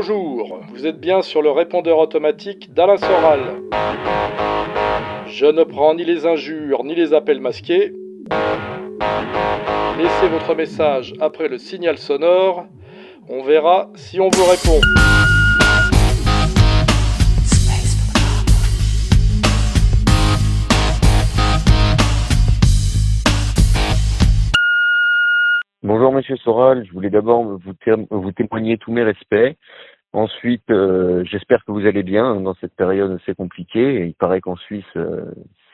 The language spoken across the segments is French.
Bonjour, vous êtes bien sur le répondeur automatique d'Alain Soral. Je ne prends ni les injures ni les appels masqués. Laissez votre message après le signal sonore. On verra si on vous répond. Bonjour Monsieur Soral, je voulais d'abord vous, témoigner tous mes respects. Ensuite, euh, j'espère que vous allez bien dans cette période assez compliquée. il paraît qu'en Suisse, euh,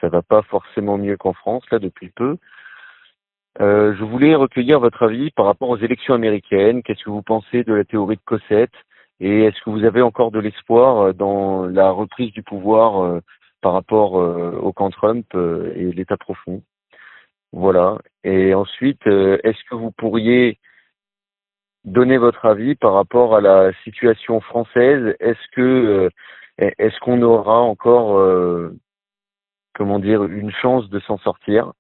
ça va pas forcément mieux qu'en France là depuis peu. Euh, je voulais recueillir votre avis par rapport aux élections américaines. Qu'est-ce que vous pensez de la théorie de Cossette? Et est-ce que vous avez encore de l'espoir dans la reprise du pouvoir par rapport au camp Trump et l'État profond? Voilà. Et ensuite, euh, est-ce que vous pourriez donner votre avis par rapport à la situation française Est-ce que euh, est-ce qu'on aura encore euh, comment dire une chance de s'en sortir,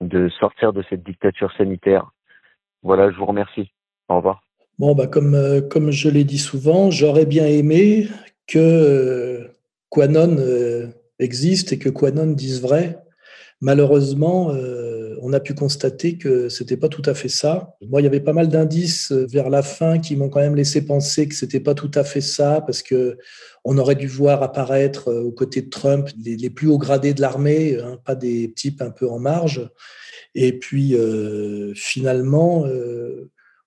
de sortir de cette dictature sanitaire? Voilà, je vous remercie. Au revoir. Bon, bah comme, comme je l'ai dit souvent, j'aurais bien aimé que Quanon existe et que Quanon dise vrai Malheureusement, euh, on a pu constater que c'était pas tout à fait ça. Moi, il y avait pas mal d'indices euh, vers la fin qui m'ont quand même laissé penser que c'était pas tout à fait ça, parce que on aurait dû voir apparaître euh, aux côtés de Trump les, plus hauts gradés de l'armée, hein, pas des types un peu en marge. Et puis finalement,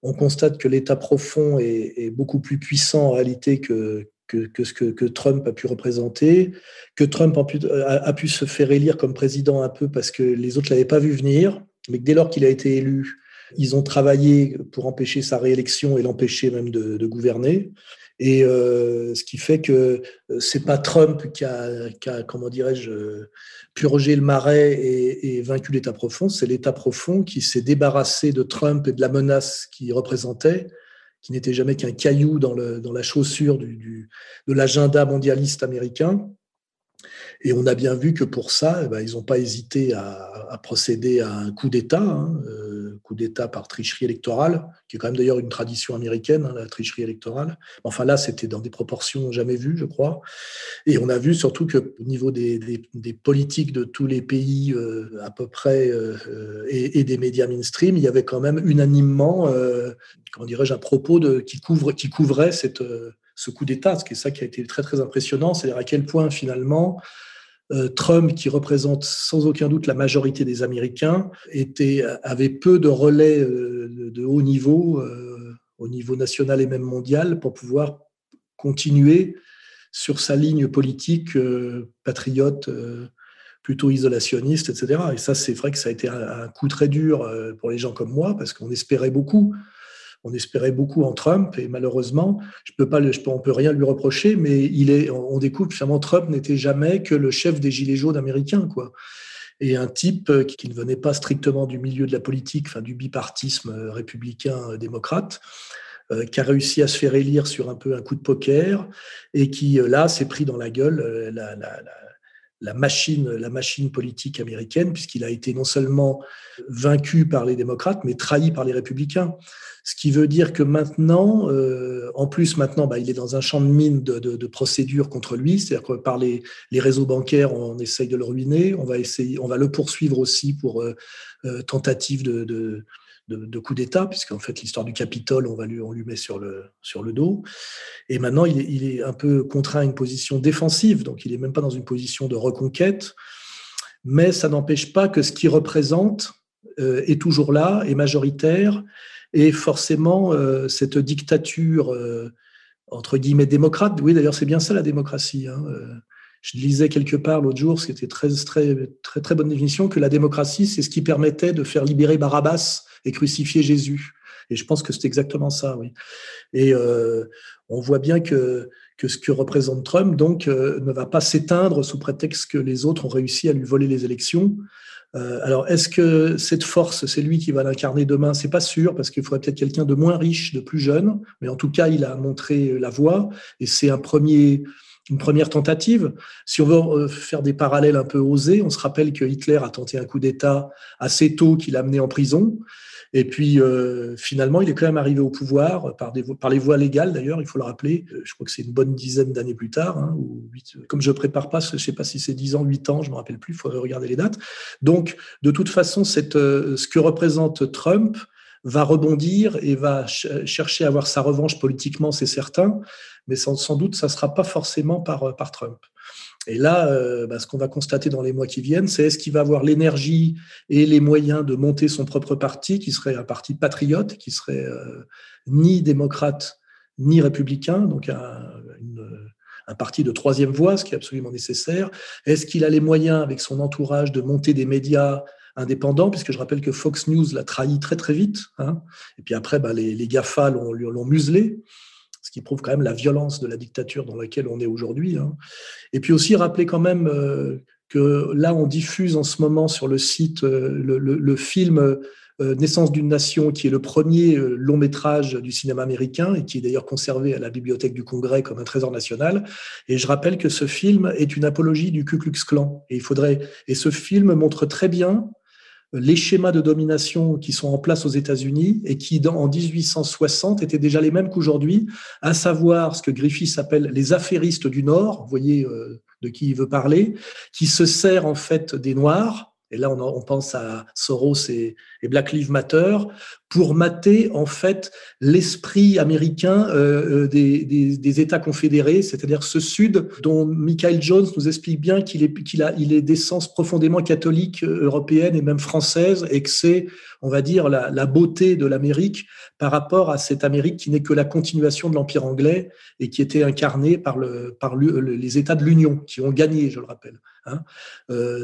on constate que l'État profond est, beaucoup plus puissant en réalité que, que, ce que, Trump a pu représenter, que Trump a pu, se faire élire comme président un peu parce que les autres ne l'avaient pas vu venir, mais que dès lors qu'il a été élu, ils ont travaillé pour empêcher sa réélection et l'empêcher même de, gouverner. Et euh, ce qui fait que euh, c'est pas Trump qui a, comment dirais-je, purgé le marais et, et vaincu l'État profond, c'est l'État profond qui s'est débarrassé de Trump et de la menace qu'il représentait qui n'était jamais qu'un caillou dans, le, dans, la chaussure du, de l'agenda mondialiste américain. Et on a bien vu que pour ça, eh ben, ils n'ont pas hésité à, procéder à un coup d'État, hein, euh, coup d'État par tricherie électorale, qui est quand même d'ailleurs une tradition américaine, hein, la tricherie électorale. Enfin là, c'était dans des proportions jamais vues, je crois. Et on a vu surtout qu'au niveau des, politiques de tous les pays euh, à peu près euh, et, des médias mainstream, il y avait quand même unanimement, euh, comment dirais-je, un propos de, qui, couvre, qui couvrait cette ce coup d'État, ce qui est ça qui a été très très impressionnant, c'est-à-dire à quel point finalement Trump, qui représente sans aucun doute la majorité des Américains, était, avait peu de relais euh, de haut niveau, euh, au niveau national et même mondial, pour pouvoir continuer sur sa ligne politique patriote, plutôt isolationniste, etc. Et ça, c'est vrai que ça a été un coup très dur pour les gens comme moi, parce qu'on espérait beaucoup on espérait beaucoup en Trump et malheureusement, je peux pas, peux, on peut rien lui reprocher, mais il est, on découvre finalement Trump n'était jamais que le chef des gilets jaunes américains, quoi. Et un type euh, qui ne venait pas strictement du milieu de la politique, enfin du bipartisme euh, républicain-démocrate, euh, qui a réussi à se faire élire sur un peu un coup de poker et qui là s'est pris dans la gueule la machine, la machine politique américaine, puisqu'il a été non seulement vaincu par les démocrates, mais trahi par les républicains. Ce qui veut dire que maintenant, euh, en plus maintenant, bah, il est dans un champ de mine de, de, procédures contre lui, c'est-à-dire que par les, réseaux bancaires, on essaye de le ruiner, on va essayer, on va le poursuivre aussi pour euh, euh tentative de, coup d'État, puisqu'en fait l'histoire du Capitole, on, va lui, on lui met sur le, dos. Et maintenant, il est, un peu contraint à une position défensive, donc il n'est même pas dans une position de reconquête, mais ça n'empêche pas que ce qu'il représente est toujours là, est majoritaire, et forcément euh, cette dictature, euh, entre guillemets, démocrate, oui d'ailleurs c'est bien ça la démocratie, hein, je lisais quelque part l'autre jour, ce qui était très, très, très, très bonne définition, que la démocratie, c'est ce qui permettait de faire libérer Barabbas et crucifier Jésus. Et je pense que c'est exactement ça, oui. Et euh, on voit bien que, que ce que représente Trump, donc, euh, ne va pas s'éteindre sous prétexte que les autres ont réussi à lui voler les élections. Euh, alors, est-ce que cette force, c'est lui qui va l'incarner demain? C'est pas sûr, parce qu'il faudrait peut-être quelqu'un de moins riche, de plus jeune. Mais en tout cas, il a montré la voie, et c'est un premier, une première tentative. Si on veut faire des parallèles un peu osés, on se rappelle que Hitler a tenté un coup d'État assez tôt qu'il a amené en prison. Et puis, euh, finalement, il est quand même arrivé au pouvoir par, des, par les voies légales, d'ailleurs, il faut le rappeler. Euh, je crois que c'est une bonne dizaine d'années plus tard, hein, ou comme je prépare pas, je ne sais pas si c'est 10 ans, 8 ans, je ne me rappelle plus, il faudrait regarder les dates. Donc, de toute façon, cette, euh, ce que représente Trump va rebondir et va chercher à avoir sa revanche politiquement, c'est certain, mais sans, sans doute, ça ne sera pas forcément par, par Trump. Et là, euh, bah, ce qu'on va constater dans les mois qui viennent, c'est est-ce qu'il va avoir l'énergie et les moyens de monter son propre parti, qui serait un parti patriote, qui serait euh, ni démocrate ni républicain, donc un, un, parti de troisième voie, ce qui est absolument nécessaire. Est-ce qu'il a les moyens, avec son entourage, de monter des médias indépendants, puisque je rappelle que Fox News l'a trahi très très vite, hein, et puis après, bah, les, les GAFA l'ont muselé ce qui prouve quand même la violence de la dictature dans laquelle on est aujourd'hui. Hein. Et puis aussi rappeler quand même euh, que là, on diffuse en ce moment sur le site euh, le, film euh, Naissance d'une nation, qui est le premier long métrage du cinéma américain et qui est d'ailleurs conservé à la bibliothèque du Congrès comme un trésor national. Et je rappelle que ce film est une apologie du Ku Klux Klan. Et il faudrait, et ce film montre très bien les schémas de domination qui sont en place aux États-Unis et qui, en 1860, étaient déjà les mêmes qu'aujourd'hui, à savoir ce que Griffith appelle les affairistes du Nord, vous voyez euh, de qui il veut parler, qui se sert en fait des Noirs. Et là on, pense à Soros et, Black Lives Matter, pour mater en fait l'esprit américain euh, euh, des, États confédérés, c'est-à-dire ce Sud dont Michael Jones nous explique bien qu'il est, qu'il a, il est d'essence profondément catholique, euh, européenne et même française, et que c'est, on va dire, la, beauté de l'Amérique par rapport à cette Amérique qui n'est que la continuation de l'Empire anglais et qui était incarnée par, le, par les États de l'Union, qui ont gagné, je le rappelle. Hein.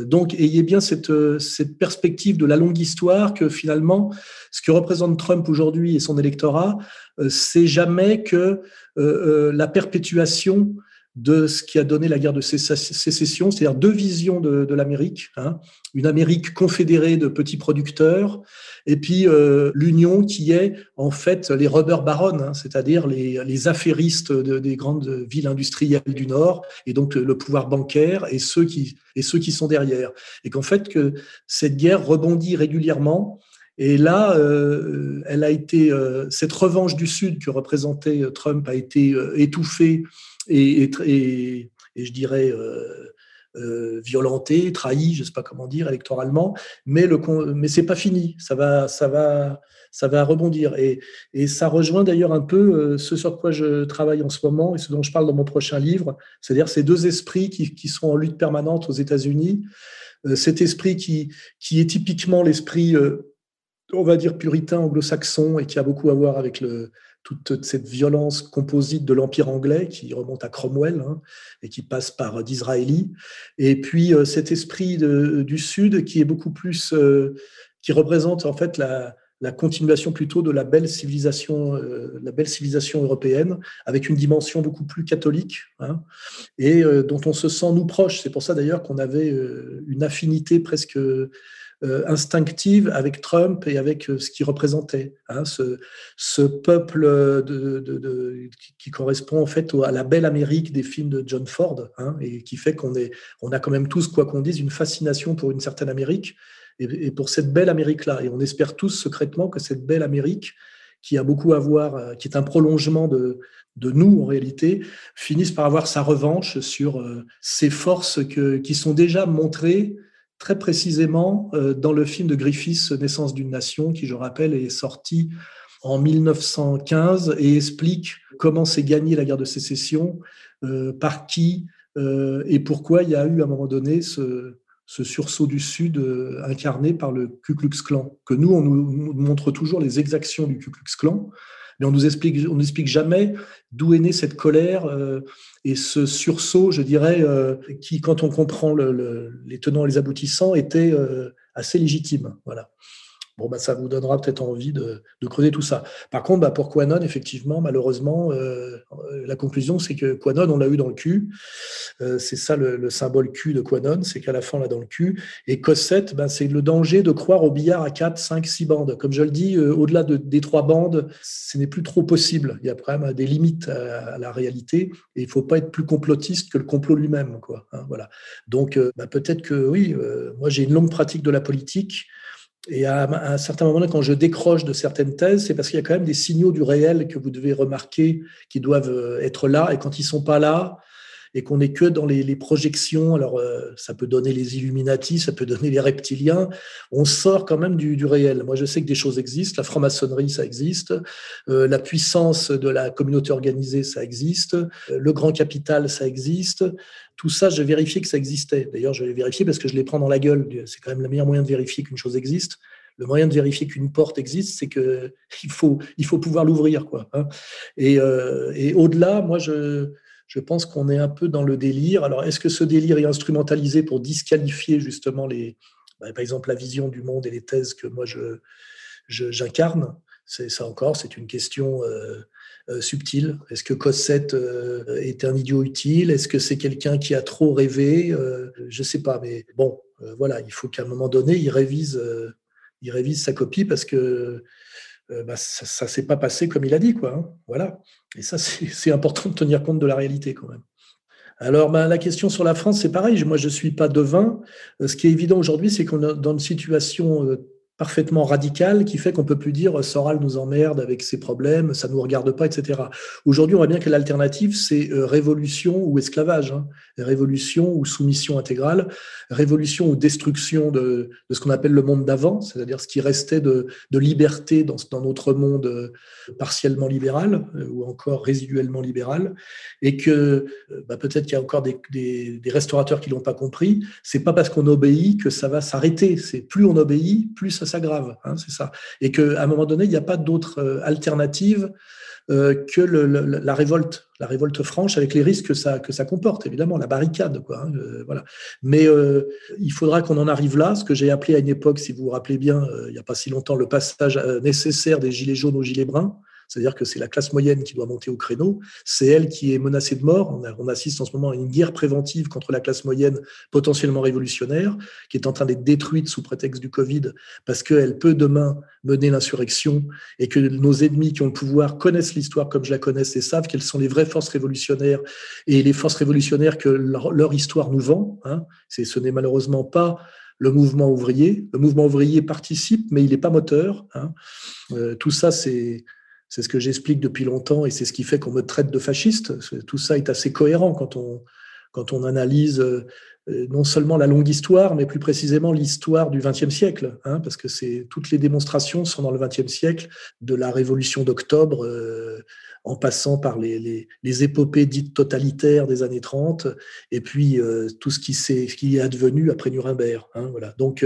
Donc, ayez bien cette, cette perspective de la longue histoire que finalement, ce que représente Trump aujourd'hui et son électorat, euh, c'est jamais que euh, la perpétuation de ce qui a donné la guerre de sécession, c'est-à-dire deux visions de, l'Amérique. Hein. Une Amérique confédérée de petits producteurs, et puis euh, l'Union qui est en fait les rubber barons, hein, c'est-à-dire les, affairistes des grandes villes industrielles du Nord, et donc le pouvoir bancaire et ceux qui, et ceux qui sont derrière. Et qu'en fait, que cette guerre rebondit régulièrement. Et là, euh, elle a été euh, cette revanche du Sud que représentait Trump a été étouffée et, je dirais euh, euh, violenté, trahi, je ne sais pas comment dire, électoralement, mais, le, mais ce n'est pas fini, ça va, ça va, ça va rebondir. Et, et ça rejoint d'ailleurs un peu euh, ce sur quoi je travaille en ce moment et ce dont je parle dans mon prochain livre, c'est-à-dire ces deux esprits qui, qui, sont en lutte permanente aux États-Unis. cet esprit qui, qui est typiquement l'esprit, on va dire, puritain anglo-saxon et qui a beaucoup à voir avec le, toute cette violence composite de l'Empire anglais qui remonte à Cromwell hein, et qui passe par d'Israéli, et puis euh, cet esprit du Sud qui est beaucoup plus, euh, qui représente en fait la, continuation plutôt de la belle civilisation, euh, la belle civilisation européenne, avec une dimension beaucoup plus catholique, hein, et dont on se sent nous proches. C'est pour ça d'ailleurs qu'on avait une affinité presque euh, instinctive avec Trump et avec euh, ce qu'il représentait. Hein, ce, peuple de, qui correspond en fait à la belle Amérique des films de John Ford hein, et qui fait qu'on on a quand même tous, quoi qu'on dise, une fascination pour une certaine Amérique et, pour cette belle Amérique-là. Et on espère tous secrètement que cette belle Amérique, qui a beaucoup à voir, euh, qui est un prolongement de, nous en réalité, finisse par avoir sa revanche sur ces forces qui sont déjà montrées très précisément euh, dans le film de Griffiths, Naissance d'une nation, qui, je rappelle, est sorti en 1915 et explique comment s'est gagnée la guerre de sécession, euh, par qui euh, et pourquoi il y a eu à un moment donné ce, sursaut du Sud incarné par le Ku Klux Klan. Que nous, on nous montre toujours les exactions du Ku Klux Klan, mais on nous explique, n'explique jamais d'où est née cette colère euh, et ce sursaut, je dirais, euh, qui, quand on comprend les tenants et les aboutissants, était euh, assez légitime. Voilà. Bon, bah, ça vous donnera peut-être envie de, creuser tout ça. Par contre, bah, pour Quanon, effectivement, malheureusement, euh, la conclusion, c'est que Quanon, on l'a eu dans le cul. Euh, c'est ça le, symbole Q de Quanon, c'est qu'à la fin, on l'a dans le cul. Et Cossette, bah, c'est le danger de croire au billard à 4, 5, 6 bandes. Comme je le dis, euh, au-delà de, des trois bandes, ce n'est plus trop possible. Il y a quand même des limites à, la réalité. Et il ne faut pas être plus complotiste que le complot lui-même. Quoi, hein, voilà. Donc, bah, peut-être que oui, moi, j'ai une longue pratique de la politique. Et à, un certain moment, quand je décroche de certaines thèses, c'est parce qu'il y a quand même des signaux du réel que vous devez remarquer qui doivent euh, être là. Et quand ils sont pas là, et qu'on n'est que dans les, projections, alors euh, ça peut donner les Illuminati, ça peut donner les reptiliens, on sort quand même du, réel. Moi, je sais que des choses existent, la franc-maçonnerie, ça existe, euh, la puissance de la communauté organisée, ça existe, le grand capital, ça existe. Tout ça, j'ai vérifié que ça existait. D'ailleurs, je l'ai vérifié parce que je les prends dans la gueule. C'est quand même le meilleur moyen de vérifier qu'une chose existe le moyen de vérifier qu'une porte existe, c'est que il faut, il faut pouvoir l'ouvrir, quoi. Hein. Euh, et au-delà, moi, je, je pense qu'on est un peu dans le délire. Alors, est-ce que ce délire est instrumentalisé pour disqualifier justement les, bah, par exemple, la vision du monde et les thèses que moi je, j'incarne? C'est ça encore, c'est une question. Euh, euh, subtil Est-ce que Cossette euh, est un idiot utile? Est-ce que c'est quelqu'un qui a trop rêvé? Je ne sais pas, mais bon, voilà, il faut qu'à un moment donné, il révise, il révise sa copie parce que bah, ça ne s'est pas passé comme il a dit, quoi. Hein, voilà. Et ça, c'est important de tenir compte de la réalité quand même. Alors, bah, la question sur la France, c'est pareil. Moi, je ne suis pas devin. Ce qui est évident aujourd'hui, c'est qu'on est dans une situation parfaitement radical qui fait qu'on peut plus dire Soral nous emmerde avec ses problèmes, ça nous regarde pas, etc. Aujourd'hui, on voit bien que l'alternative, c'est euh, révolution ou esclavage, hein. révolution ou soumission intégrale, révolution ou destruction de, ce qu'on appelle le monde d'avant, c'est-à-dire ce qui restait de, liberté dans, notre monde euh, partiellement libéral euh, ou encore résiduellement libéral, et que bah, peut-être qu'il y a encore des, des, des restaurateurs qui l'ont pas compris. C'est pas parce qu'on obéit que ça va s'arrêter. C'est plus on obéit, plus ça s'aggrave, hein, c'est ça. Et qu'à un moment donné, il n'y a pas d'autre euh, alternative euh, que la révolte, la révolte franche, avec les risques que ça, comporte, évidemment, la barricade. Hein, euh, voilà. Mais il faudra qu'on en arrive là, ce que j'ai appelé à une époque, si vous vous rappelez bien, il n'y a pas si longtemps, le passage nécessaire des gilets jaunes aux gilets bruns c'est-à-dire que c'est la classe moyenne qui doit monter au créneau, c'est elle qui est menacée de mort. On, assiste en ce moment à une guerre préventive contre la classe moyenne potentiellement révolutionnaire, qui est en train d'être détruite sous prétexte du Covid, parce qu'elle peut demain mener l'insurrection et que nos ennemis qui ont le pouvoir connaissent l'histoire comme je la connais et savent quelles sont les vraies forces révolutionnaires et les forces révolutionnaires que leur, histoire nous vend. Hein. Ce n'est malheureusement pas le mouvement ouvrier. Le mouvement ouvrier participe, mais il n'est pas moteur. Hein. Euh, tout ça, c'est c'est ce que j'explique depuis longtemps et c'est ce qui fait qu'on me traite de fasciste. Tout ça est assez cohérent quand on, analyse euh, non seulement la longue histoire, mais plus précisément l'histoire du XXe siècle, hein, parce que toutes les démonstrations sont dans le XXe siècle, de la Révolution d'octobre, euh, en passant par les, les, épopées dites totalitaires des années 30, et puis euh, tout ce qui, est, qui est advenu après Nuremberg. Hein, voilà. Donc,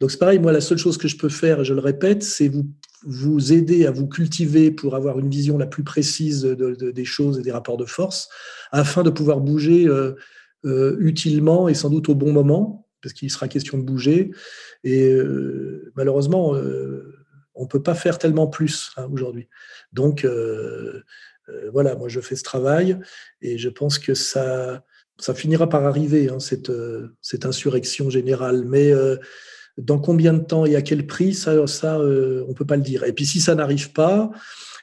donc c'est pareil. Moi, la seule chose que je peux faire, je le répète, c'est vous vous aider à vous cultiver pour avoir une vision la plus précise des choses et des rapports de force, afin de pouvoir bouger euh, euh, utilement et sans doute au bon moment, parce qu'il sera question de bouger. Et euh, malheureusement, on ne peut pas faire tellement plus hein, aujourd'hui. Donc, voilà, moi je fais ce travail et je pense que ça, ça finira par arriver, hein, cette, cette insurrection générale. Mais dans combien de temps et à quel prix, ça, ça euh, on peut pas le dire. Et puis si ça n'arrive pas,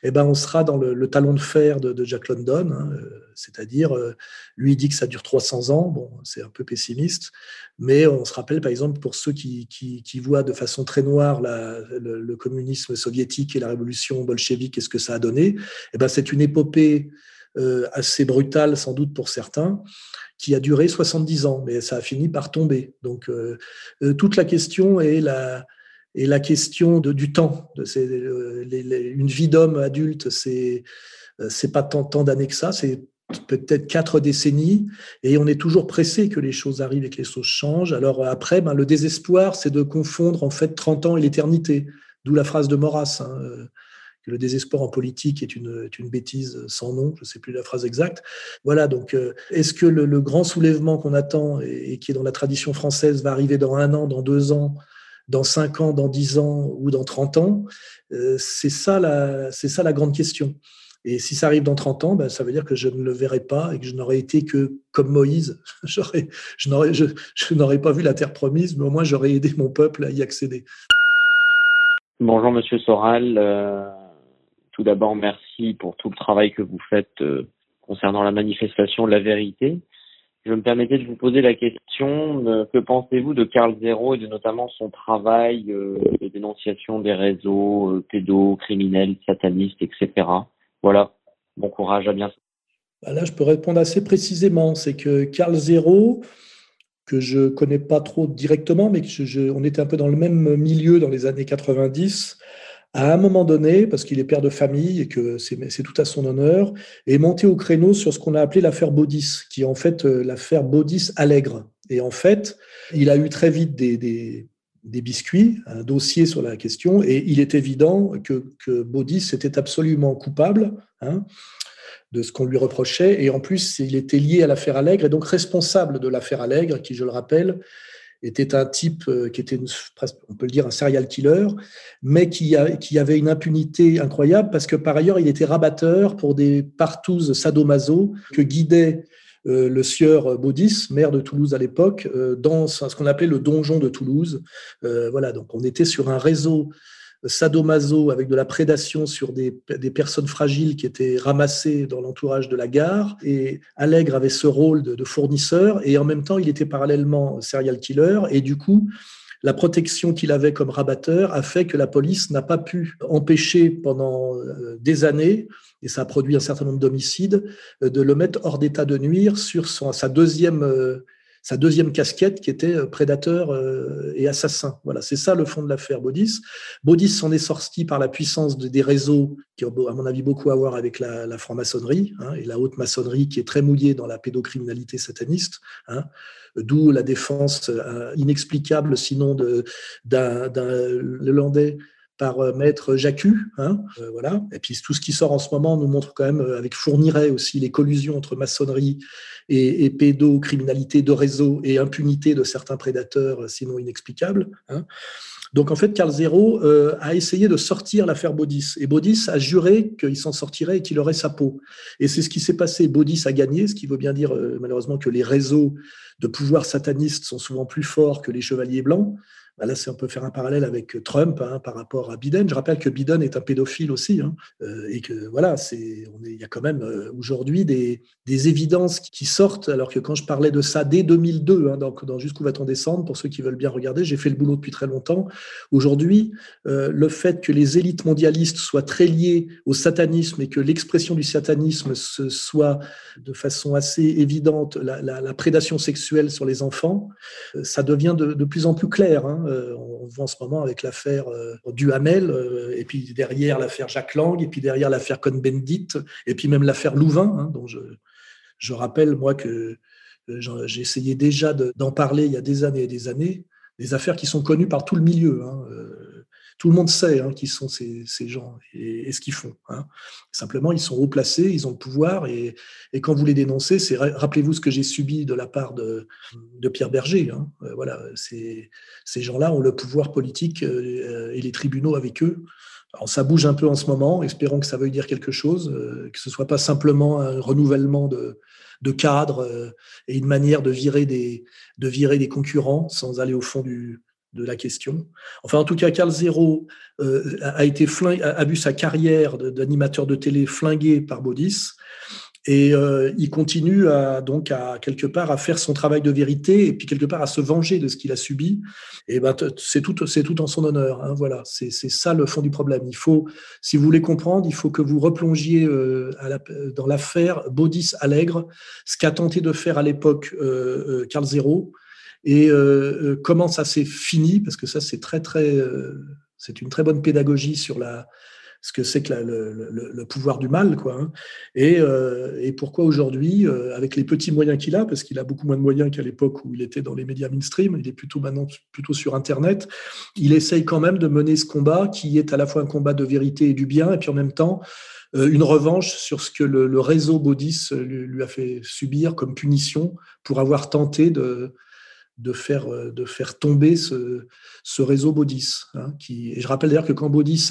eh ben, on sera dans le, talon de fer de, Jack London, hein, euh, c'est-à-dire, euh, lui, il dit que ça dure 300 ans, bon, c'est un peu pessimiste, mais on se rappelle, par exemple, pour ceux qui, voient de façon très noire le, communisme soviétique et la révolution bolchevique et ce que ça a donné, eh ben, c'est une épopée assez brutale, sans doute pour certains, qui a duré 70 ans, mais ça a fini par tomber. Donc, euh, euh, toute la question est la, est la question du temps. Euh, une vie d'homme adulte, c'est c'est pas tant, d'années que ça, c'est peut-être quatre décennies, et on est toujours pressé que les choses arrivent et que les choses changent. Alors après, ben, le désespoir, c'est de confondre en fait 30 ans et l'éternité, d'où la phrase de Maurras. Hein, le désespoir en politique est une, bêtise sans nom, je ne sais plus la phrase exacte. Voilà, donc euh, est-ce que le, grand soulèvement qu'on attend et, qui est dans la tradition française va arriver dans un an, dans deux ans, dans cinq ans, dans dix ans ou dans trente ans euh, C'est ça, la, ça la grande question. Et si ça arrive dans 30 ans, ben, ça veut dire que je ne le verrai pas et que je n'aurais été que comme Moïse. je n'aurais pas vu la terre promise, mais au moins j'aurais aidé mon peuple à y accéder. Bonjour Monsieur Soral. Euh, tout d'abord, merci pour tout le travail que vous faites euh, concernant la manifestation de la vérité. Je me permettais de vous poser la question, euh, que pensez-vous de Carl Zero et de notamment son travail euh, de dénonciation des réseaux euh, pédocriminels, satanistes, etc. Voilà, bon courage, à bientôt. Bah là, je peux répondre assez précisément. C'est que Carl Zero, que je connais pas trop directement, mais que on était un peu dans le même milieu dans les années 90, à un moment donné, parce qu'il est père de famille et que c'est tout à son honneur, est monté au créneau sur ce qu'on a appelé l'affaire Baudis, qui est en fait euh, l'affaire Baudis-Allègre. Et en fait, il a eu très vite des, biscuits, un dossier sur la question, et il est évident que, que Baudis était absolument coupable hein, de ce qu'on lui reprochait, et en plus, il était lié à l'affaire Allègre, et donc responsable de l'affaire Allègre, qui, je le rappelle, était un type euh, qui était, on peut le dire, un serial killer, mais qui, qui, avait une impunité incroyable parce que par ailleurs, il était rabatteur pour des partouzes sadomaso que guidait euh, le sieur Baudis, maire de Toulouse à l'époque, euh, dans ce qu'on appelait le donjon de Toulouse. voilà, donc on était sur un réseau sadomaso avec de la prédation sur des, personnes fragiles qui étaient ramassées dans l'entourage de la gare. Et Allègre avait ce rôle de, fournisseur et en même temps, il était parallèlement serial killer. Et du coup, la protection qu'il avait comme rabatteur a fait que la police n'a pas pu empêcher pendant euh, des années, et ça a produit un certain nombre d'homicides, euh, de le mettre hors d'état de nuire sur son, sa deuxième euh, sa deuxième casquette qui était euh, prédateur euh, et assassin. Voilà, c'est ça le fond de l'affaire Baudis. Baudis s'en est sorti par la puissance des réseaux qui ont, à mon avis, beaucoup à voir avec la, franc-maçonnerie hein, et la haute maçonnerie qui est très mouillée dans la pédocriminalité sataniste. Hein, d'où la défense euh, inexplicable, sinon d'un Hollandais par euh, maître Jacu, hein, euh, voilà. Et puis tout ce qui sort en ce moment nous montre quand même euh, avec Fourniret aussi les collusions entre maçonnerie et, et pédocriminalité de réseau et impunité de certains prédateurs, sinon inexplicables. Hein. Donc en fait, Carl Zero a essayé de sortir l'affaire Baudis. Et Baudis a juré qu'il s'en sortirait et qu'il aurait sa peau. Et c'est ce qui s'est passé. Baudis a gagné, ce qui veut bien dire malheureusement que les réseaux de pouvoir satanistes sont souvent plus forts que les chevaliers blancs. Bah là, c'est on peut faire un parallèle avec Trump hein, par rapport à Biden. Je rappelle que Biden est un pédophile aussi, hein, euh, et que voilà, c'est, il y a quand même euh, aujourd'hui des, des, évidences qui sortent. Alors que quand je parlais de ça dès 2002, hein, donc dans Jusqu'où va-t-on descendre, pour ceux qui veulent bien regarder, j'ai fait le boulot depuis très longtemps. Aujourd'hui, euh, le fait que les élites mondialistes soient très liées au satanisme et que l'expression du satanisme se soit de façon assez évidente la, la, prédation sexuelle sur les enfants, ça devient de, plus en plus clair. Euh, on voit en ce moment avec l'affaire euh, Duhamel, euh, et puis derrière l'affaire Jacques Lang, et puis derrière l'affaire Cohn-Bendit, et puis même l'affaire Louvain, hein, dont je, rappelle, moi, que j'ai essayé déjà d'en parler il y a des années et des années, des affaires qui sont connues par tout le milieu. Hein, tout le monde sait hein, qui sont ces, gens et, ce qu'ils font. Hein. Simplement, ils sont haut placés, ils ont le pouvoir, et, quand vous les dénoncez, c'est rappelez-vous ce que j'ai subi de la part de, Pierre Berger. Hein. Euh, voilà, ces gens-là ont le pouvoir politique euh, et les tribunaux avec eux. Alors, ça bouge un peu en ce moment, espérons que ça veuille dire quelque chose, euh, que ce soit pas simplement un renouvellement de, de cadres et une manière de virer des, de virer des concurrents sans aller au fond du, de la question. Enfin, en tout cas, Carl Zero euh, a, été a, vu sa carrière d'animateur de, télé flinguée par Baudis. Et euh, il continue à, donc à quelque part à faire son travail de vérité et puis quelque part à se venger de ce qu'il a subi. Et ben c'est tout, en son honneur. Hein, voilà, c'est ça le fond du problème. Il faut, si vous voulez comprendre, il faut que vous replongiez euh, dans l'affaire Baudis Allègre, ce qu'a tenté de faire à l'époque Carl Zero et euh, euh, comment ça s'est fini, parce que ça, c'est très, très, euh, c'est une très bonne pédagogie sur la, ce que c'est que le, pouvoir du mal, quoi. Hein. Et, pourquoi aujourd'hui, avec les petits moyens qu'il a, parce qu'il a beaucoup moins de moyens qu'à l'époque où il était dans les médias mainstream, il est plutôt maintenant plutôt sur Internet, il essaye quand même de mener ce combat qui est à la fois un combat de vérité et du bien, et puis en même temps une revanche sur ce que le, réseau Baudis lui, a fait subir comme punition pour avoir tenté de, de faire, euh, de faire tomber ce, ce réseau Baudis. Hein, qui, et je rappelle d'ailleurs que quand Baudis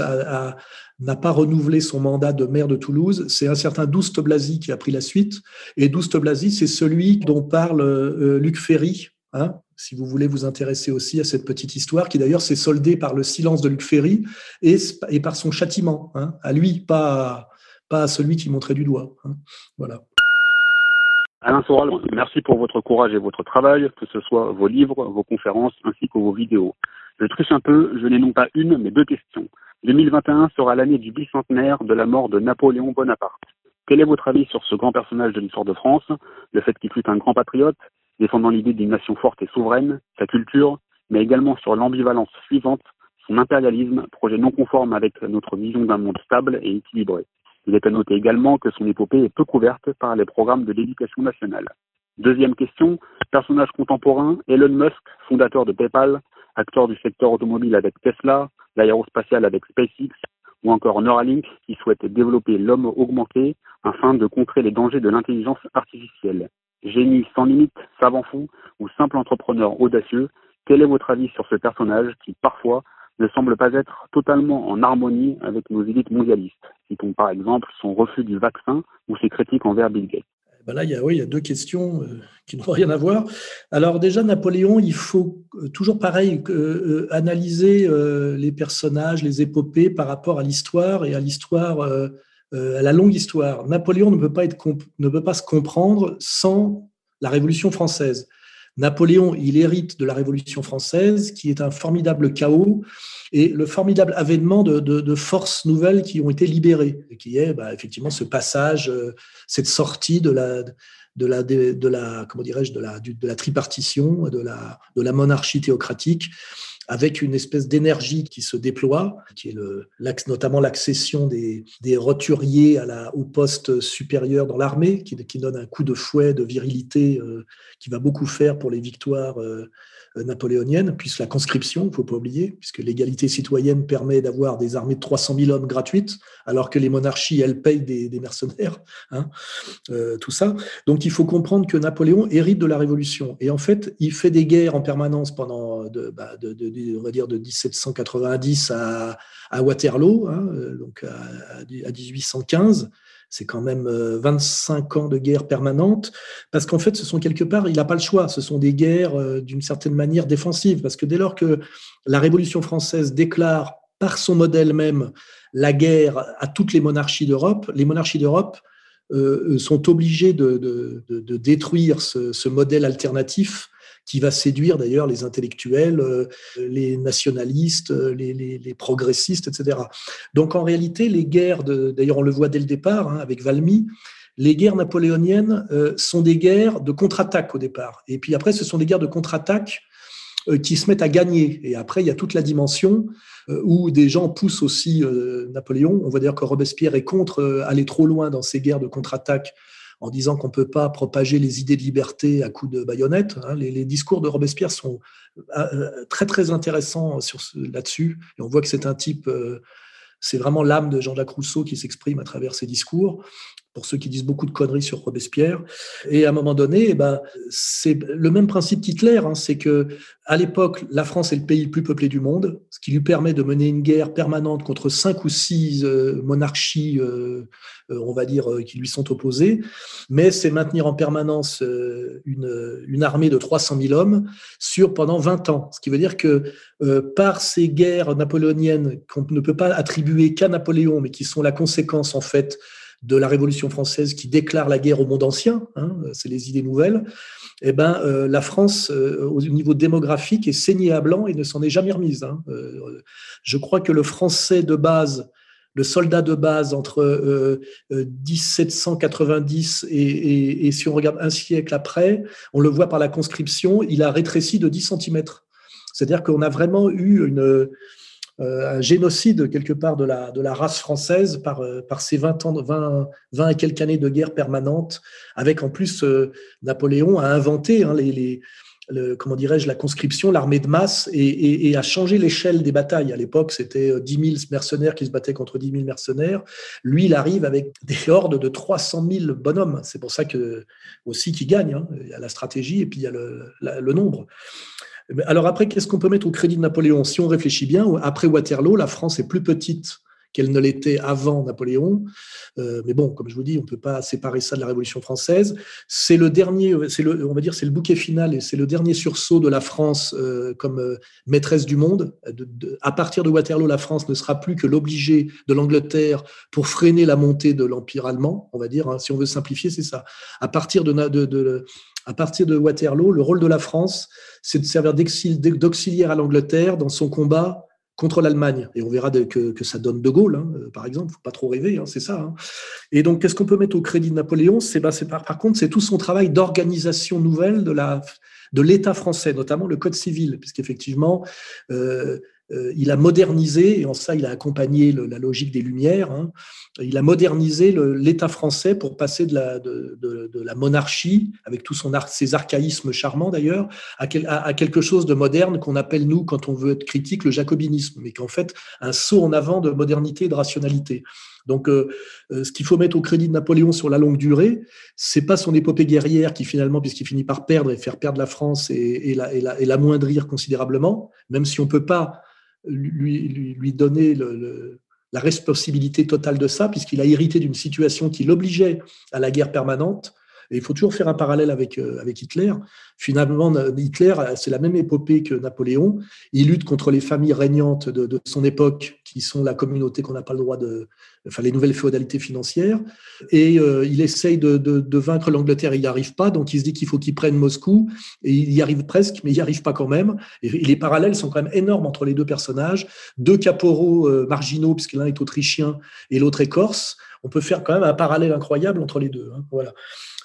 n'a pas renouvelé son mandat de maire de Toulouse, c'est un certain Douste Blasi qui a pris la suite. Et Douste Blasi, c'est celui dont parle euh, Luc Ferry, hein, si vous voulez vous intéresser aussi à cette petite histoire, qui d'ailleurs s'est soldée par le silence de Luc Ferry et, et par son châtiment, hein, à lui, pas, pas à celui qui montrait du doigt. Voilà. Alain Soral, merci pour votre courage et votre travail, que ce soit vos livres, vos conférences ainsi que vos vidéos. Je triche un peu, je n'ai non pas une, mais deux questions. 2021 sera l'année du bicentenaire de la mort de Napoléon Bonaparte. Quel est votre avis sur ce grand personnage de l'histoire de France, le fait qu'il fut un grand patriote, défendant l'idée d'une nation forte et souveraine, sa culture, mais également sur l'ambivalence suivante, son impérialisme, projet non conforme avec notre vision d'un monde stable et équilibré? Il est à noter également que son épopée est peu couverte par les programmes de l'éducation nationale. Deuxième question, personnage contemporain, Elon Musk, fondateur de PayPal, acteur du secteur automobile avec Tesla, l'aérospatial avec SpaceX, ou encore Neuralink qui souhaite développer l'homme augmenté afin de contrer les dangers de l'intelligence artificielle. Génie sans limite, savant fou ou simple entrepreneur audacieux, quel est votre avis sur ce personnage qui, parfois, ne semble pas être totalement en harmonie avec nos élites mondialistes Citons par exemple son refus du vaccin ou ses critiques envers Bill Gates. Ben là, il y, a, oui, il y a deux questions euh, qui n'ont rien à voir. Alors déjà, Napoléon, il faut euh, toujours pareil euh, analyser les personnages, les épopées par rapport à l'histoire et à l'histoire, à la longue histoire. Napoléon ne peut pas être, ne peut pas se comprendre sans la Révolution française. Napoléon, il hérite de la Révolution française, qui est un formidable chaos et le formidable avènement de, forces nouvelles qui ont été libérées, qui est bah, effectivement ce passage, euh, cette sortie de la, de la, de la comment dirais-je, de la, de la tripartition, de la, de la monarchie théocratique avec une espèce d'énergie qui se déploie, qui est notamment l'accession des, roturiers au poste supérieur dans l'armée, qui, donne un coup de fouet de virilité euh, qui va beaucoup faire pour les victoires euh, euh, napoléonienne, puisque la conscription, il ne faut pas oublier, puisque l'égalité citoyenne permet d'avoir des armées de 300 000 hommes gratuites, alors que les monarchies, elles, payent des, mercenaires, hein, euh, tout ça. Donc il faut comprendre que Napoléon hérite de la Révolution. Et en fait, il fait des guerres en permanence pendant, bah, on va dire, de 1790 à, Waterloo, hein, euh, donc à, à 1815 c'est quand même 25 euh, ans de guerre permanente, parce qu'en fait, ce sont quelque part, il n'a pas le choix, ce sont des guerres euh, d'une certaine manière défensives, parce que dès lors que la Révolution française déclare par son modèle même la guerre à toutes les monarchies d'Europe, les monarchies d'Europe sont obligées de, détruire ce, modèle alternatif qui va séduire d'ailleurs les intellectuels, euh, les nationalistes, euh, les, progressistes, etc. Donc en réalité, les guerres, d'ailleurs on le voit dès le départ hein, avec Valmy, les guerres napoléoniennes euh, sont des guerres de contre-attaque au départ. Et puis après, ce sont des guerres de contre-attaque qui se mettent à gagner. Et après, il y a toute la dimension où des gens poussent aussi Napoléon. On va dire que Robespierre est contre aller trop loin dans ces guerres de contre-attaque en disant qu'on ne peut pas propager les idées de liberté à coups de baïonnette. Hein. Les, discours de Robespierre sont euh, euh, très très intéressants là-dessus. Et on voit que c'est un type, euh, c'est vraiment l'âme de Jean-Jacques Rousseau qui s'exprime à travers ses discours pour ceux qui disent beaucoup de conneries sur Robespierre. Et à un moment donné, eh ben, c'est le même principe qu'Hitler, hein, c'est que à l'époque, la France est le pays le plus peuplé du monde, ce qui lui permet de mener une guerre permanente contre cinq ou six euh, monarchies, euh, euh, on va dire, qui lui sont opposées. Mais c'est maintenir en permanence une, une, armée de 300 000 hommes sur pendant 20 ans. Ce qui veut dire que par ces guerres napoléoniennes qu'on ne peut pas attribuer qu'à Napoléon, mais qui sont la conséquence en fait de la Révolution française qui déclare la guerre au monde ancien, hein, c'est les idées nouvelles, eh ben, euh, la France, euh, au niveau démographique, est saignée à blanc et ne s'en est jamais remise. Hein. Euh, je crois que le français de base, le soldat de base entre 1790 et, et, si on regarde un siècle après, on le voit par la conscription, il a rétréci de 10 cm. C'est-à-dire qu'on a vraiment eu une, un génocide quelque part de la, de la race française par, euh, par ces 20 ans, 20, 20 et quelques années de guerre permanente, avec en plus euh, Napoléon a inventé hein, les, les le, comment dirais-je, la conscription, l'armée de masse, et, a changé l'échelle des batailles. À l'époque, c'était 10 000 mercenaires qui se battaient contre 10 000 mercenaires. Lui, il arrive avec des hordes de 300 000 bonhommes. C'est pour ça que aussi qu'il gagne. Il y a la stratégie et puis il y a le, le nombre. Alors après, qu'est-ce qu'on peut mettre au crédit de Napoléon? Si on réfléchit bien, après Waterloo, la France est plus petite qu'elle ne l'était avant Napoléon. Euh, mais bon, comme je vous dis, on ne peut pas séparer ça de la Révolution française. C'est le dernier, c'est le, on va dire, c'est le bouquet final et c'est le dernier sursaut de la France euh, comme euh, maîtresse du monde. à partir de Waterloo, la France ne sera plus que l'obligé de l'Angleterre pour freiner la montée de l'Empire allemand, on va dire. Hein. si on veut simplifier, c'est ça. À partir de, de à partir de Waterloo, le rôle de la France, c'est de servir d'auxiliaire à l'Angleterre dans son combat contre l'Allemagne. Et on verra que, que, ça donne De Gaulle, hein, euh, par exemple. faut pas trop rêver, hein, c'est ça. Hein. Et donc, qu'est-ce qu'on peut mettre au crédit de Napoléon? C'est bah, par, par contre, c'est tout son travail d'organisation nouvelle de la de l'État français, notamment le Code civil, puisqu'effectivement, euh, il a modernisé, et en ça il a accompagné la logique des Lumières, hein. il a modernisé l'État français pour passer de la, monarchie, avec tout son ses archaïsmes charmants d'ailleurs, à, quelque chose de moderne qu'on appelle, nous, quand on veut être critique, le jacobinisme, mais qu'en fait, un saut en avant de modernité et de rationalité. Donc, euh, euh, ce qu'il faut mettre au crédit de Napoléon sur la longue durée, c'est pas son épopée guerrière qui finalement, puisqu'il finit par perdre et faire perdre la France et, et, la, et, la, et l'amoindrir considérablement, même si on peut pas lui, donner la responsabilité totale de ça, puisqu'il a hérité d'une situation qui l'obligeait à la guerre permanente. Il faut toujours faire un parallèle avec, euh, Hitler. Finalement, Hitler, c'est la même épopée que Napoléon. Il lutte contre les familles régnantes de, son époque, qui sont la communauté qu'on n'a pas le droit de, enfin les nouvelles féodalités financières. Et euh, il essaye de, vaincre l'Angleterre, il n'y arrive pas. Donc il se dit qu'il faut qu'il prenne Moscou, et il y arrive presque, mais il n'y arrive pas quand même. Et, les parallèles sont quand même énormes entre les deux personnages, deux caporaux euh, marginaux, puisque l'un est autrichien et l'autre est corse. On peut faire quand même un parallèle incroyable entre les deux. Hein, voilà.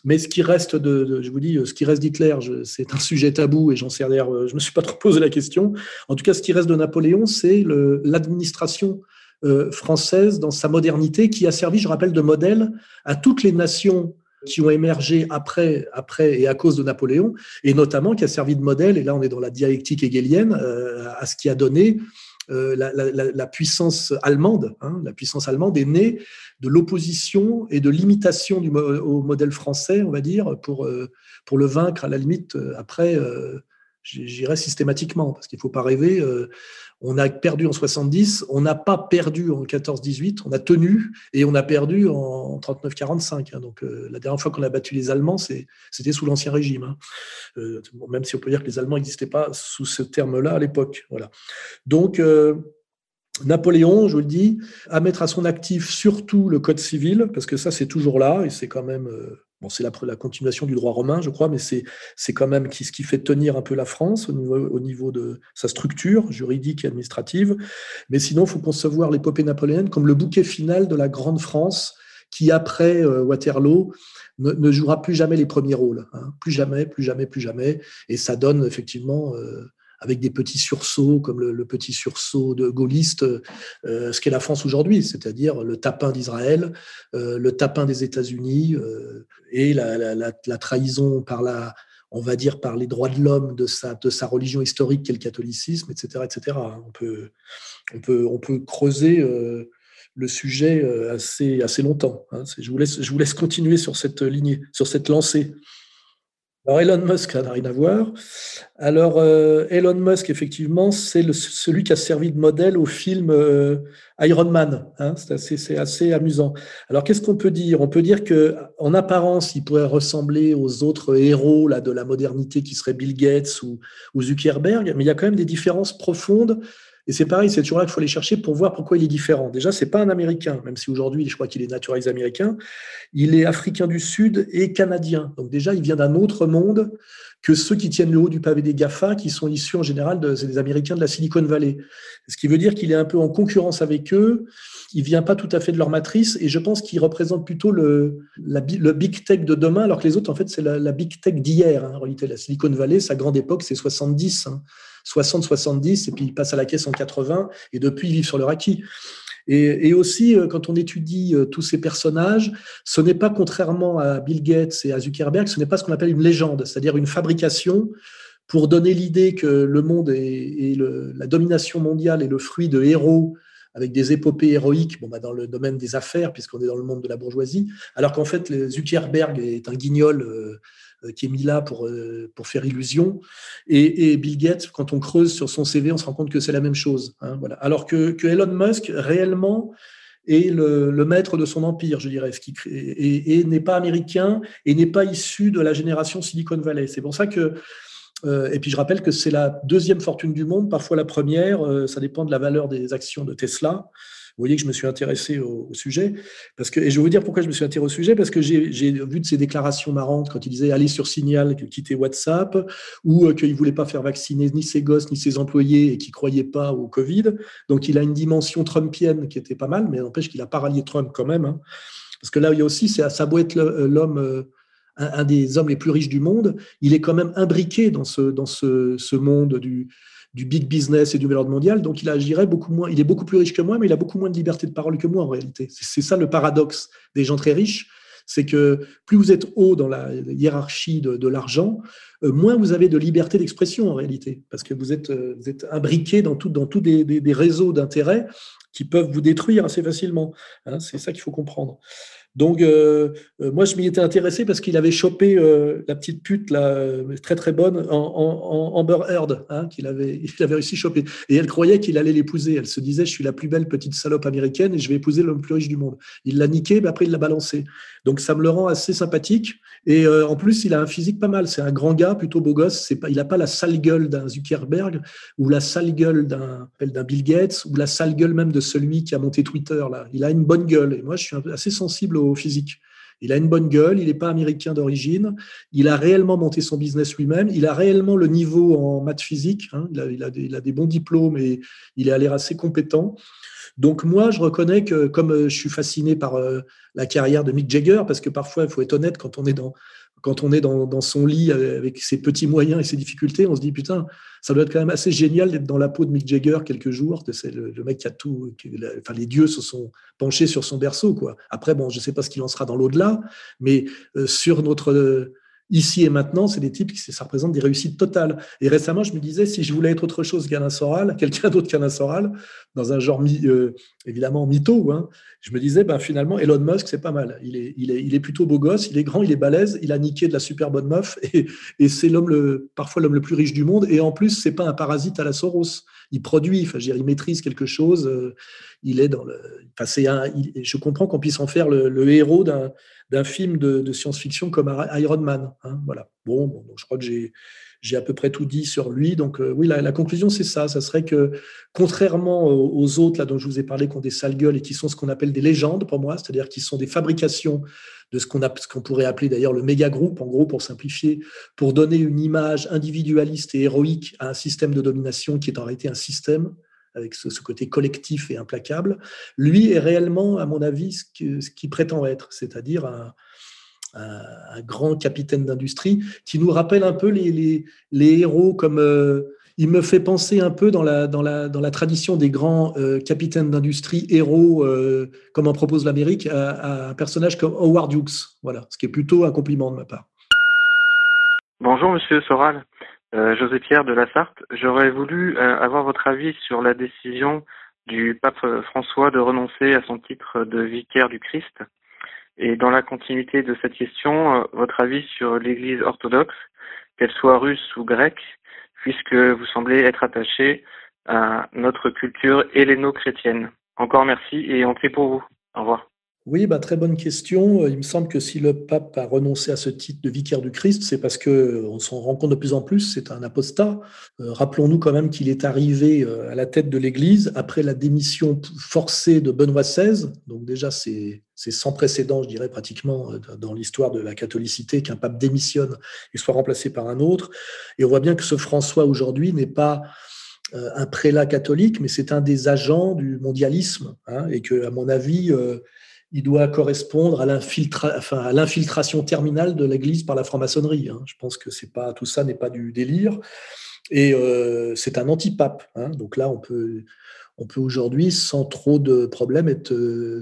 Mais ce qui reste de, je vous dis, ce qui reste d'Hitler, c'est un sujet tabou et j'en sais d'ailleurs, je me suis pas trop posé la question. En tout cas, ce qui reste de Napoléon, c'est l'administration euh, française dans sa modernité qui a servi, je rappelle, de modèle à toutes les nations qui ont émergé après, après et à cause de Napoléon, et notamment qui a servi de modèle, et là on est dans la dialectique hégélienne, euh, à ce qui a donné euh, la, puissance allemande. Hein, la puissance allemande est née de l'opposition et de l'imitation au modèle français, on va dire, pour, euh, pour le vaincre à la limite euh, après. J'irai systématiquement, parce qu'il ne faut pas rêver. On a perdu en 70, on n'a pas perdu en 14-18, on a tenu et on a perdu en 39-45. Hein. Donc euh, la dernière fois qu'on a battu les Allemands, c'était sous l'Ancien Régime. Hein. Euh, même si on peut dire que les Allemands n'existaient pas sous ce terme-là à l'époque. Voilà. Donc euh, Napoléon, je le dis, à mettre à son actif surtout le Code civil, parce que ça c'est toujours là et c'est quand même Bon, c'est la, continuation du droit romain, je crois, mais c'est, quand même ce qui fait tenir un peu la France au niveau, au niveau de sa structure juridique et administrative. Mais sinon, il faut concevoir l'épopée napoléonienne comme le bouquet final de la grande France qui, après euh, Waterloo, ne, jouera plus jamais les premiers rôles. Hein. Plus jamais, plus jamais, plus jamais. Et ça donne effectivement euh, avec des petits sursauts, comme le, petit sursaut de gaulliste, euh, ce qu'est la France aujourd'hui, c'est-à-dire le tapin d'Israël, euh, le tapin des États-Unis euh, et la, trahison par la, on va dire par les droits de l'homme de sa, de sa religion historique qu'est le catholicisme, etc., etc. On peut, on peut, on peut creuser le sujet assez, assez longtemps. Hein. Je vous, laisse, je vous laisse continuer sur cette lignée, sur cette lancée. Alors Elon Musk, ça n'a rien à voir. Alors euh, Elon Musk, effectivement, c'est celui qui a servi de modèle au film euh, Iron Man. Hein, c'est assez, amusant. Alors qu'est-ce qu'on peut dire? On peut dire que en apparence, il pourrait ressembler aux autres héros là de la modernité qui seraient Bill Gates ou, ou Zuckerberg, mais il y a quand même des différences profondes et c'est pareil, c'est toujours là qu'il faut aller chercher pour voir pourquoi il est différent. Déjà, c'est pas un Américain, même si aujourd'hui, je crois qu'il est naturalisé américain. Il est africain du Sud et canadien. Donc déjà, il vient d'un autre monde que ceux qui tiennent le haut du pavé des GAFA, qui sont issus en général de, des Américains de la Silicon Valley. Ce qui veut dire qu'il est un peu en concurrence avec eux. Il vient pas tout à fait de leur matrice et je pense qu'il représente plutôt le, big tech de demain, alors que les autres, en fait, c'est la, big tech d'hier. Hein. En réalité, la Silicon Valley, sa grande époque, c'est 70. 60-70, et puis ils passent à la caisse en 80, et depuis ils vivent sur leur acquis. Et, aussi, euh, quand on étudie euh, tous ces personnages, ce n'est pas contrairement à Bill Gates et à Zuckerberg, ce n'est pas ce qu'on appelle une légende, c'est-à-dire une fabrication pour donner l'idée que le monde et, la domination mondiale est le fruit de héros avec des épopées héroïques bon, bah dans le domaine des affaires, puisqu'on est dans le monde de la bourgeoisie, alors qu'en fait, Zuckerberg est un guignol euh, qui est mis là pour, euh, pour faire illusion. Et, Bill Gates, quand on creuse sur son CV, on se rend compte que c'est la même chose. Hein, voilà. Alors que, Elon Musk, réellement, est le, maître de son empire, je dirais, ce qui, et, et n'est pas américain et n'est pas issu de la génération Silicon Valley. C'est pour ça que euh, et puis je rappelle que c'est la deuxième fortune du monde, parfois la première, euh, ça dépend de la valeur des actions de Tesla. Vous voyez que je me suis intéressé au, sujet. Parce que, et je vais vous dire pourquoi je me suis intéressé au sujet, parce que j'ai vu de ces déclarations marrantes quand il disait aller sur Signal, quitter WhatsApp, ou euh, qu'il ne voulait pas faire vacciner ni ses gosses ni ses employés et qu'il ne croyait pas au Covid. Donc il a une dimension trumpienne qui était pas mal, mais n'empêche qu'il a pas rallié Trump quand même. Hein. Parce que là, il y a aussi, ça doit être l'homme euh, un, des hommes les plus riches du monde, il est quand même imbriqué dans ce, dans ce monde du, du big business et du meilleur mondial, donc il agirait beaucoup moins. Il est beaucoup plus riche que moi, mais il a beaucoup moins de liberté de parole que moi en réalité. C'est ça le paradoxe des gens très riches, c'est que plus vous êtes haut dans la hiérarchie de, l'argent, euh, moins vous avez de liberté d'expression en réalité, parce que vous êtes, euh, vous êtes imbriqué dans tous dans des, des, réseaux d'intérêts qui peuvent vous détruire assez facilement. Hein. c'est ça qu'il faut comprendre. Donc, euh, euh, moi, je m'y étais intéressé parce qu'il avait chopé euh, la petite pute, là, très très bonne, en, Amber Heard, hein, qu'il avait, il avait réussi à choper. Et elle croyait qu'il allait l'épouser. Elle se disait, je suis la plus belle petite salope américaine et je vais épouser l'homme plus riche du monde. Il l'a niqué, mais après, il l'a balancé. Donc, ça me le rend assez sympathique. Et en plus, il a un physique pas mal. C'est un grand gars, plutôt beau gosse. Il n'a pas la sale gueule d'un Zuckerberg ou la sale gueule d'un, Bill Gates ou la sale gueule même de celui qui a monté Twitter. Il a une bonne gueule. Et moi, je suis assez sensible physique. Il a une bonne gueule, il n'est pas américain d'origine, il a réellement monté son business lui-même, il a réellement le niveau en maths physique, hein. il, a, des, bons diplômes et il à l'air assez compétent. Donc moi, je reconnais que comme euh, je suis fasciné par euh, la carrière de Mick Jagger, parce que parfois, il faut être honnête, quand on est dans, quand on est dans, son lit avec ses petits moyens et ses difficultés, on se dit putain, ça doit être quand même assez génial d'être dans la peau de Mick Jagger quelques jours. C'est le, mec qui a tout. enfin, les dieux se sont penchés sur son berceau, quoi. Après, bon, je ne sais pas ce qu'il en sera dans l'au-delà, mais euh, sur notre ici et maintenant, c'est des types qui ça représente des réussites totales. Et récemment, je me disais, si je voulais être autre chose qu'Alain Soral, quelqu'un d'autre qu'Alain Soral, dans un genre euh, évidemment mytho, hein, je me disais, ben, finalement, Elon Musk, c'est pas mal. Il est, plutôt beau gosse, il est grand, il est balèze, il a niqué de la super bonne meuf, et, c'est l'homme parfois l'homme le plus riche du monde. Et en plus, c'est pas un parasite à la Soros. Il produit, enfin, il maîtrise quelque chose. Euh, il est dans le. Enfin, un, je comprends qu'on puisse en faire le, héros d'un film de, science-fiction comme Iron Man. Hein, voilà. Bon, je crois que j'ai à peu près tout dit sur lui. Donc euh, oui, la, conclusion, c'est ça. Ça serait que, contrairement aux autres là dont je vous ai parlé, qui ont des sales gueules et qui sont ce qu'on appelle des légendes pour moi, c'est-à-dire qui sont des fabrications de ce qu'on qu'on pourrait appeler d'ailleurs le méga groupe, en gros, pour simplifier, pour donner une image individualiste et héroïque à un système de domination qui est en réalité un système avec ce, côté collectif et implacable, lui est réellement, à mon avis, ce qu'il prétend être, c'est-à-dire un, grand capitaine d'industrie qui nous rappelle un peu les, héros comme... Euh, il me fait penser un peu dans la, tradition des grands euh, capitaines d'industrie, héros, euh, comme en propose l'Amérique, à, un personnage comme Howard Hughes. Voilà, ce qui est plutôt un compliment de ma part. Bonjour, monsieur Soral. José Pierre de la Sarthe, j'aurais voulu avoir votre avis sur la décision du pape François de renoncer à son titre de vicaire du Christ. Et dans la continuité de cette question, euh, votre avis sur l'Église orthodoxe, qu'elle soit russe ou grecque, puisque vous semblez être attaché à notre culture helléno-chrétienne. Encore merci et on prie pour vous. Au revoir. Oui, bah, très bonne question. Il me semble que si le pape a renoncé à ce titre de vicaire du Christ, c'est parce qu'on s'en rend compte de plus en plus, c'est un apostat. Euh, rappelons-nous quand même qu'il est arrivé euh, à la tête de l'Église après la démission forcée de Benoît XVI. Donc déjà, c'est sans précédent, je dirais pratiquement, euh, dans l'histoire de la catholicité qu'un pape démissionne et soit remplacé par un autre. Et on voit bien que ce François aujourd'hui n'est pas un prélat catholique, mais c'est un des agents du mondialisme, hein, et que, à mon avis, il doit correspondre à l'infiltration terminale de l'Église par la franc-maçonnerie. Hein. Je pense que pas tout ça n'est pas du délire. Et euh, c'est un antipape. Hein. Donc là, on peut, on peut aujourd'hui, sans trop de problèmes, être euh.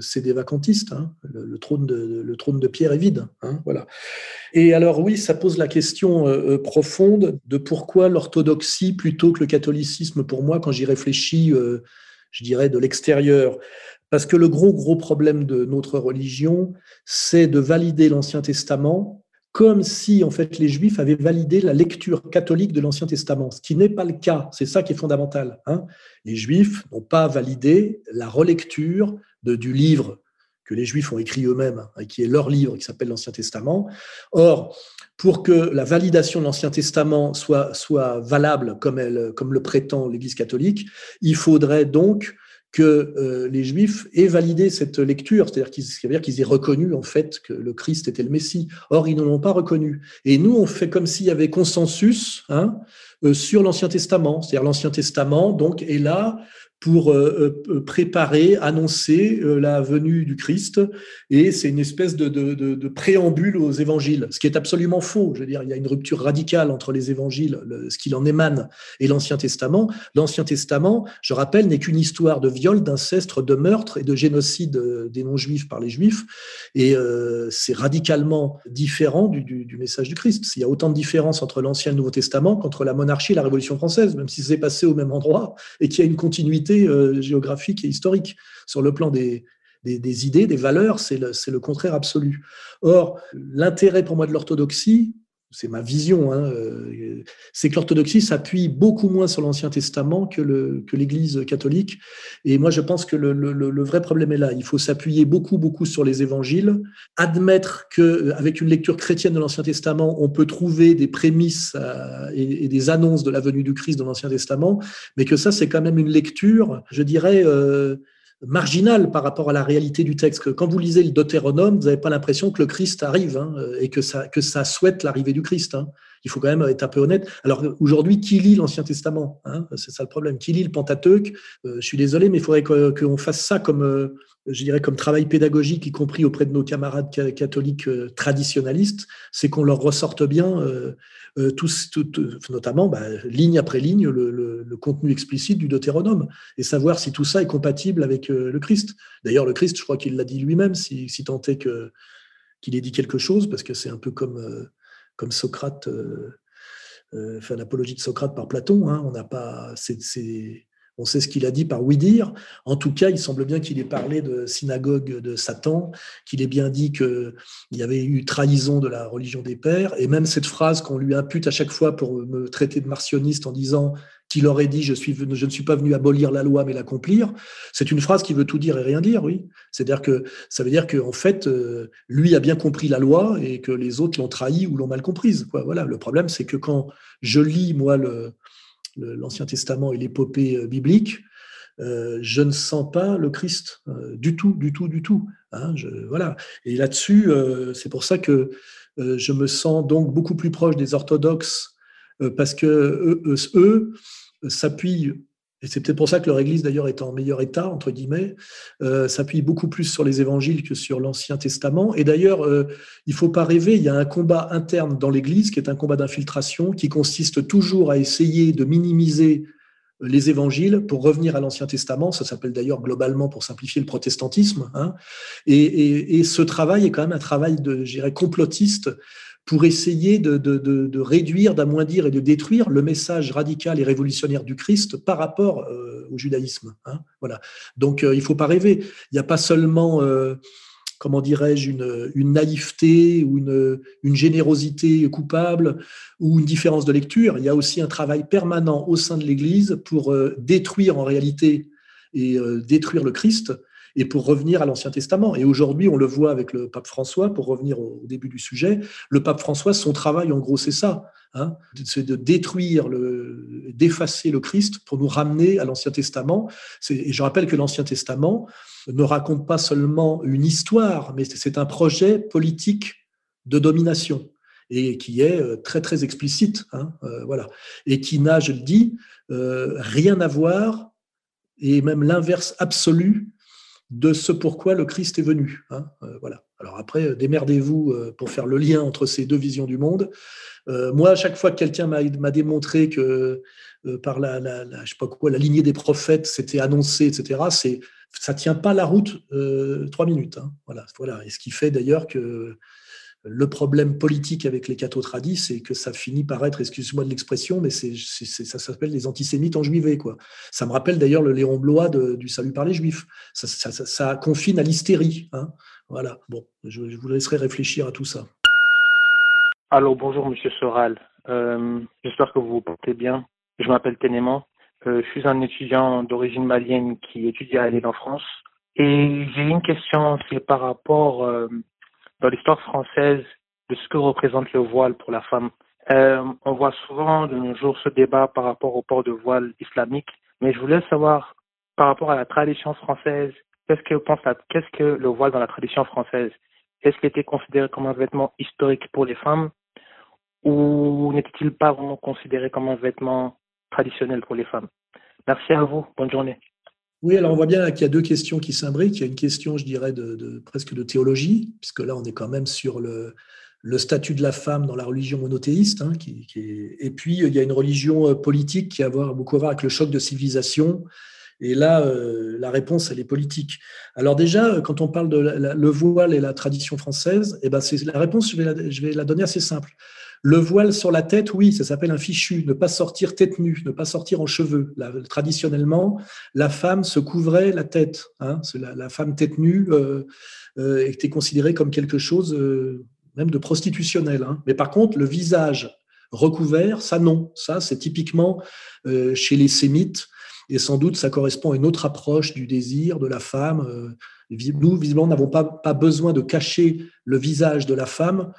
Hein. Le, trône de, Pierre est vide. voilà. Et alors oui, ça pose la question euh, profonde de pourquoi l'orthodoxie plutôt que le catholicisme. Pour moi, quand j'y réfléchis, je dirais de l'extérieur. Parce que le gros, gros problème de notre religion, c'est de valider l'Ancien Testament comme si, en fait, les Juifs avaient validé la lecture catholique de l'Ancien Testament, ce qui n'est pas le cas. C'est ça qui est fondamental. Hein. les Juifs n'ont pas validé la relecture du livre que les Juifs ont écrit eux-mêmes, hein, qui est leur livre qui s'appelle l'Ancien Testament. Or, pour que la validation de l'Ancien Testament soit, soit valable comme, elle, comme le prétend l'Église catholique, il faudrait donc que euh, les Juifs aient validé cette lecture, c'est-à-dire qu'ils qu'ils aient reconnu en fait que le Christ était le Messie. Or, ils ne l'ont pas reconnu. Et nous, on fait comme s'il y avait consensus hein, euh, sur l'Ancien Testament. C'est-à-dire l'Ancien Testament donc est là pour euh, euh, préparer, annoncer euh, la venue du Christ. Et c'est une espèce de, de, de, préambule aux évangiles, ce qui est absolument faux. Je veux dire, il y a une rupture radicale entre les évangiles, ce qu'il en émane, et l'Ancien Testament. L'Ancien Testament, je rappelle, n'est qu'une histoire de viol, d'inceste, de meurtre et de génocide des non-juifs par les juifs. Et c'est radicalement différent du, du, du, message du Christ. Il y a autant de différences entre l'Ancien et le Nouveau Testament qu'entre la monarchie et la Révolution française, même si c'est passé au même endroit et qu'il y a une continuité euh, géographique et historique. Sur le plan des, des, idées, des valeurs, c'est le, le, contraire absolu. Or, l'intérêt pour moi de l'orthodoxie, c'est ma vision, hein, euh, c'est que l'orthodoxie s'appuie beaucoup moins sur l'Ancien Testament que, l'Église catholique. Et moi, je pense que le, vrai problème est là. Il faut s'appuyer beaucoup, beaucoup sur les évangiles, admettre qu'avec une lecture chrétienne de l'Ancien Testament, on peut trouver des prémices euh, et, des annonces de la venue du Christ dans l'Ancien Testament, mais que ça, c'est quand même une lecture, je dirais, euh, marginal par rapport à la réalité du texte. Quand vous lisez le Deutéronome, vous n'avez pas l'impression que le Christ arrive hein, et que ça, que ça souhaite l'arrivée du Christ. Hein. Il faut quand même être un peu honnête. Alors aujourd'hui, qui lit l'Ancien Testament hein? C'est ça le problème. Qui lit le Pentateuque? Euh, Je suis désolé, mais il faudrait qu'on fasse ça comme, euh, je dirais, comme travail pédagogique, y compris auprès de nos camarades catholiques euh, traditionnalistes. C'est qu'on leur ressorte bien euh, tous, notamment bah, ligne après ligne le, contenu explicite du Deutéronome et savoir si tout ça est compatible avec euh, le Christ. D'ailleurs, le Christ, je crois qu'il l'a dit lui-même, si, tant est qu'il ait dit quelque chose, parce que c'est un peu comme, euh, Socrate, enfin l'apologie de Socrate par Platon. Hein, on n'a pas, c'est, on sait ce qu'il a dit par oui dire. En tout cas, il semble bien qu'il ait parlé de synagogue de Satan, qu'il ait bien dit qu'il y avait eu trahison de la religion des pères. Et même cette phrase qu'on lui impute à chaque fois pour me traiter de martionniste en disant qu'il aurait dit je, ne suis pas venu abolir la loi mais l'accomplir, c'est une phrase qui veut tout dire et rien dire, oui. C'est-à-dire que ça veut dire qu'en fait, euh, lui a bien compris la loi et que les autres l'ont trahi ou l'ont mal comprise. Voilà. Le problème, c'est que quand je lis, moi, le, l'Ancien Testament et l'épopée euh, biblique, euh, je ne sens pas le Christ euh, du tout, du tout, du tout. Hein, voilà. Et là-dessus, c'est pour ça que je me sens donc beaucoup plus proche des orthodoxes parce que eux s'appuient et c'est peut-être pour ça que leur Église, d'ailleurs, est en meilleur état, entre guillemets, euh, s'appuie beaucoup plus sur les évangiles que sur l'Ancien Testament. Et d'ailleurs, euh, il ne faut pas rêver, il y a un combat interne dans l'Église qui est un combat d'infiltration, qui consiste toujours à essayer de minimiser les évangiles pour revenir à l'Ancien Testament. Ça s'appelle d'ailleurs globalement, pour simplifier, le protestantisme. Hein. Et, et, et, ce travail est quand même un travail de, je dirais, complotiste pour essayer de, réduire, d'amoindrir et de détruire le message radical et révolutionnaire du Christ par rapport euh, au judaïsme. Hein, voilà. Donc euh, il ne faut pas rêver. Il n'y a pas seulement, euh, comment dirais-je, une, une, naïveté ou une, une, générosité coupable ou une différence de lecture. Il y a aussi un travail permanent au sein de l'Église pour détruire en réalité et détruire le Christ et pour revenir à l'Ancien Testament. Et aujourd'hui, on le voit avec le pape François, pour revenir au début du sujet, le pape François, son travail, en gros, c'est ça. Hein, c'est de détruire, le, d'effacer le Christ pour nous ramener à l'Ancien Testament. Et je rappelle que l'Ancien Testament ne raconte pas seulement une histoire, mais c'est un projet politique de domination et qui est euh, très très explicite, hein, euh, voilà, et qui n'a, je le dis, euh, rien à voir et même l'inverse absolu de ce pourquoi le Christ est venu. Hein, euh, voilà. Alors après, euh, démerdez-vous euh, pour faire le lien entre ces deux visions du monde. moi, à chaque fois que quelqu'un m'a démontré que par la, je sais pas quoi, la lignée des prophètes, c'était annoncé, etc., c'est ça tient pas la route trois minutes. Hein, voilà, voilà. Et ce qui fait d'ailleurs que le problème politique avec les cathos tradis, c'est que ça finit par être, excuse-moi de l'expression, mais c'est, ça s'appelle les antisémites en juivé. Quoi. Ça me rappelle d'ailleurs le Léon Blois du Salut par les Juifs. Ça, confine à l'hystérie. Hein. Voilà. Bon, je, vous laisserai réfléchir à tout ça. Alors bonjour Monsieur Soral. Euh, j'espère que vous vous portez bien. Je m'appelle Ténément. Euh, je suis un étudiant d'origine malienne qui étudie à Lille en France Et j'ai une question, c'est par rapport euh, dans l'histoire française de ce que représente le voile pour la femme. Euh, on voit souvent de nos jours ce débat par rapport au port de voile islamique, mais je voulais savoir par rapport à la tradition française, qu'est-ce que pense qu'est-ce que le voile dans la tradition française? Est-ce qu'il était considéré comme un vêtement historique pour les femmes? Ou n'était-il pas vraiment considéré comme un vêtement traditionnel pour les femmes? Merci à vous, bonne journée. Oui, alors on voit bien qu'il y a deux questions qui s'imbriquent. Il y a une question, je dirais, presque de théologie, puisque là, on est quand même sur le, statut de la femme dans la religion monothéiste. Hein, Et puis, il y a une religion euh, politique qui a beaucoup à voir avec le choc de civilisation. Et là, euh, la réponse, elle est politique. Alors déjà, quand on parle de le voile et la tradition française, eh ben la réponse, je vais la donner assez simple. Le voile sur la tête, oui, ça s'appelle un fichu. Ne pas sortir tête nue, ne pas sortir en cheveux. traditionnellement, la femme se couvrait la tête. Hein, la, femme tête nue euh, euh, était considérée comme quelque chose euh, même de prostitutionnel. Hein. Mais par contre, le visage recouvert, ça non. Ça, c'est typiquement chez les sémites. Et sans doute, ça correspond à une autre approche du désir de la femme. Nous, visiblement, n'avons pas, pas besoin de cacher le visage de la femme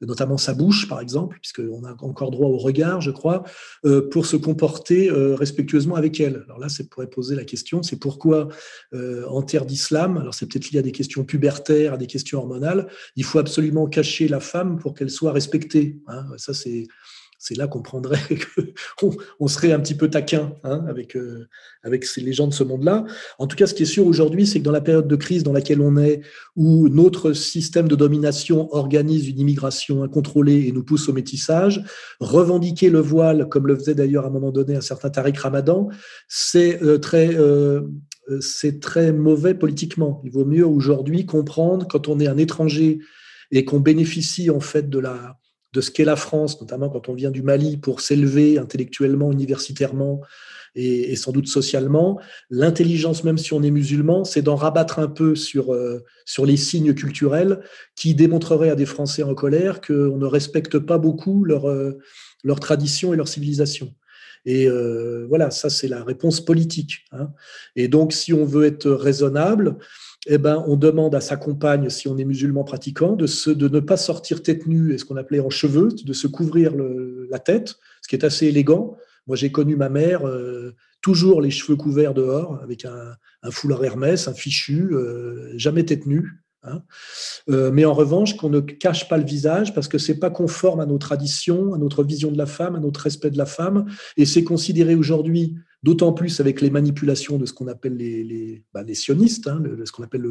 notamment sa bouche, par exemple, puisqu'on a encore droit au regard, je crois, euh, pour se comporter euh, respectueusement avec elle. Alors là, ça pourrait poser la question, c'est pourquoi euh, en terre d'islam, alors c'est peut-être lié à des questions pubertaires, à des questions hormonales, il faut absolument cacher la femme pour qu'elle soit respectée. Hein. Ça, c'est c'est là qu'on prendrait qu'on on serait un petit peu taquin hein, avec, euh, avec les gens de ce monde-là. En tout cas, ce qui est sûr aujourd'hui, c'est que dans la période de crise dans laquelle on est, où notre système de domination organise une immigration incontrôlée et nous pousse au métissage, revendiquer le voile, comme le faisait d'ailleurs à un moment donné un certain Tariq Ramadan, c'est euh, très... Euh, c'est très mauvais politiquement. Il vaut mieux aujourd'hui comprendre quand on est un étranger et qu'on bénéficie en fait de la, de ce qu'est la France, notamment quand on vient du Mali, pour s'élever intellectuellement, universitairement et, sans doute socialement. L'intelligence, même si on est musulman, c'est d'en rabattre un peu sur, euh, sur les signes culturels qui démontreraient à des Français en colère qu'on ne respecte pas beaucoup leur, euh, leur tradition et leur civilisation. Et euh, voilà, ça c'est la réponse politique. Hein. Et donc, si on veut être raisonnable, eh ben, on demande à sa compagne, si on est musulman pratiquant, de, de ne pas sortir tête nue, et ce qu'on appelait en cheveux, de se couvrir la tête, ce qui est assez élégant. Moi, j'ai connu ma mère euh, toujours les cheveux couverts dehors, avec un, foulard Hermès, un fichu, euh, jamais tête nue. Hein. Euh, mais en revanche, qu'on ne cache pas le visage parce que c'est pas conforme à nos traditions, à notre vision de la femme, à notre respect de la femme, et c'est considéré aujourd'hui d'autant plus avec les manipulations de ce qu'on appelle les, les, bah, sionistes, hein, ce qu'on appelle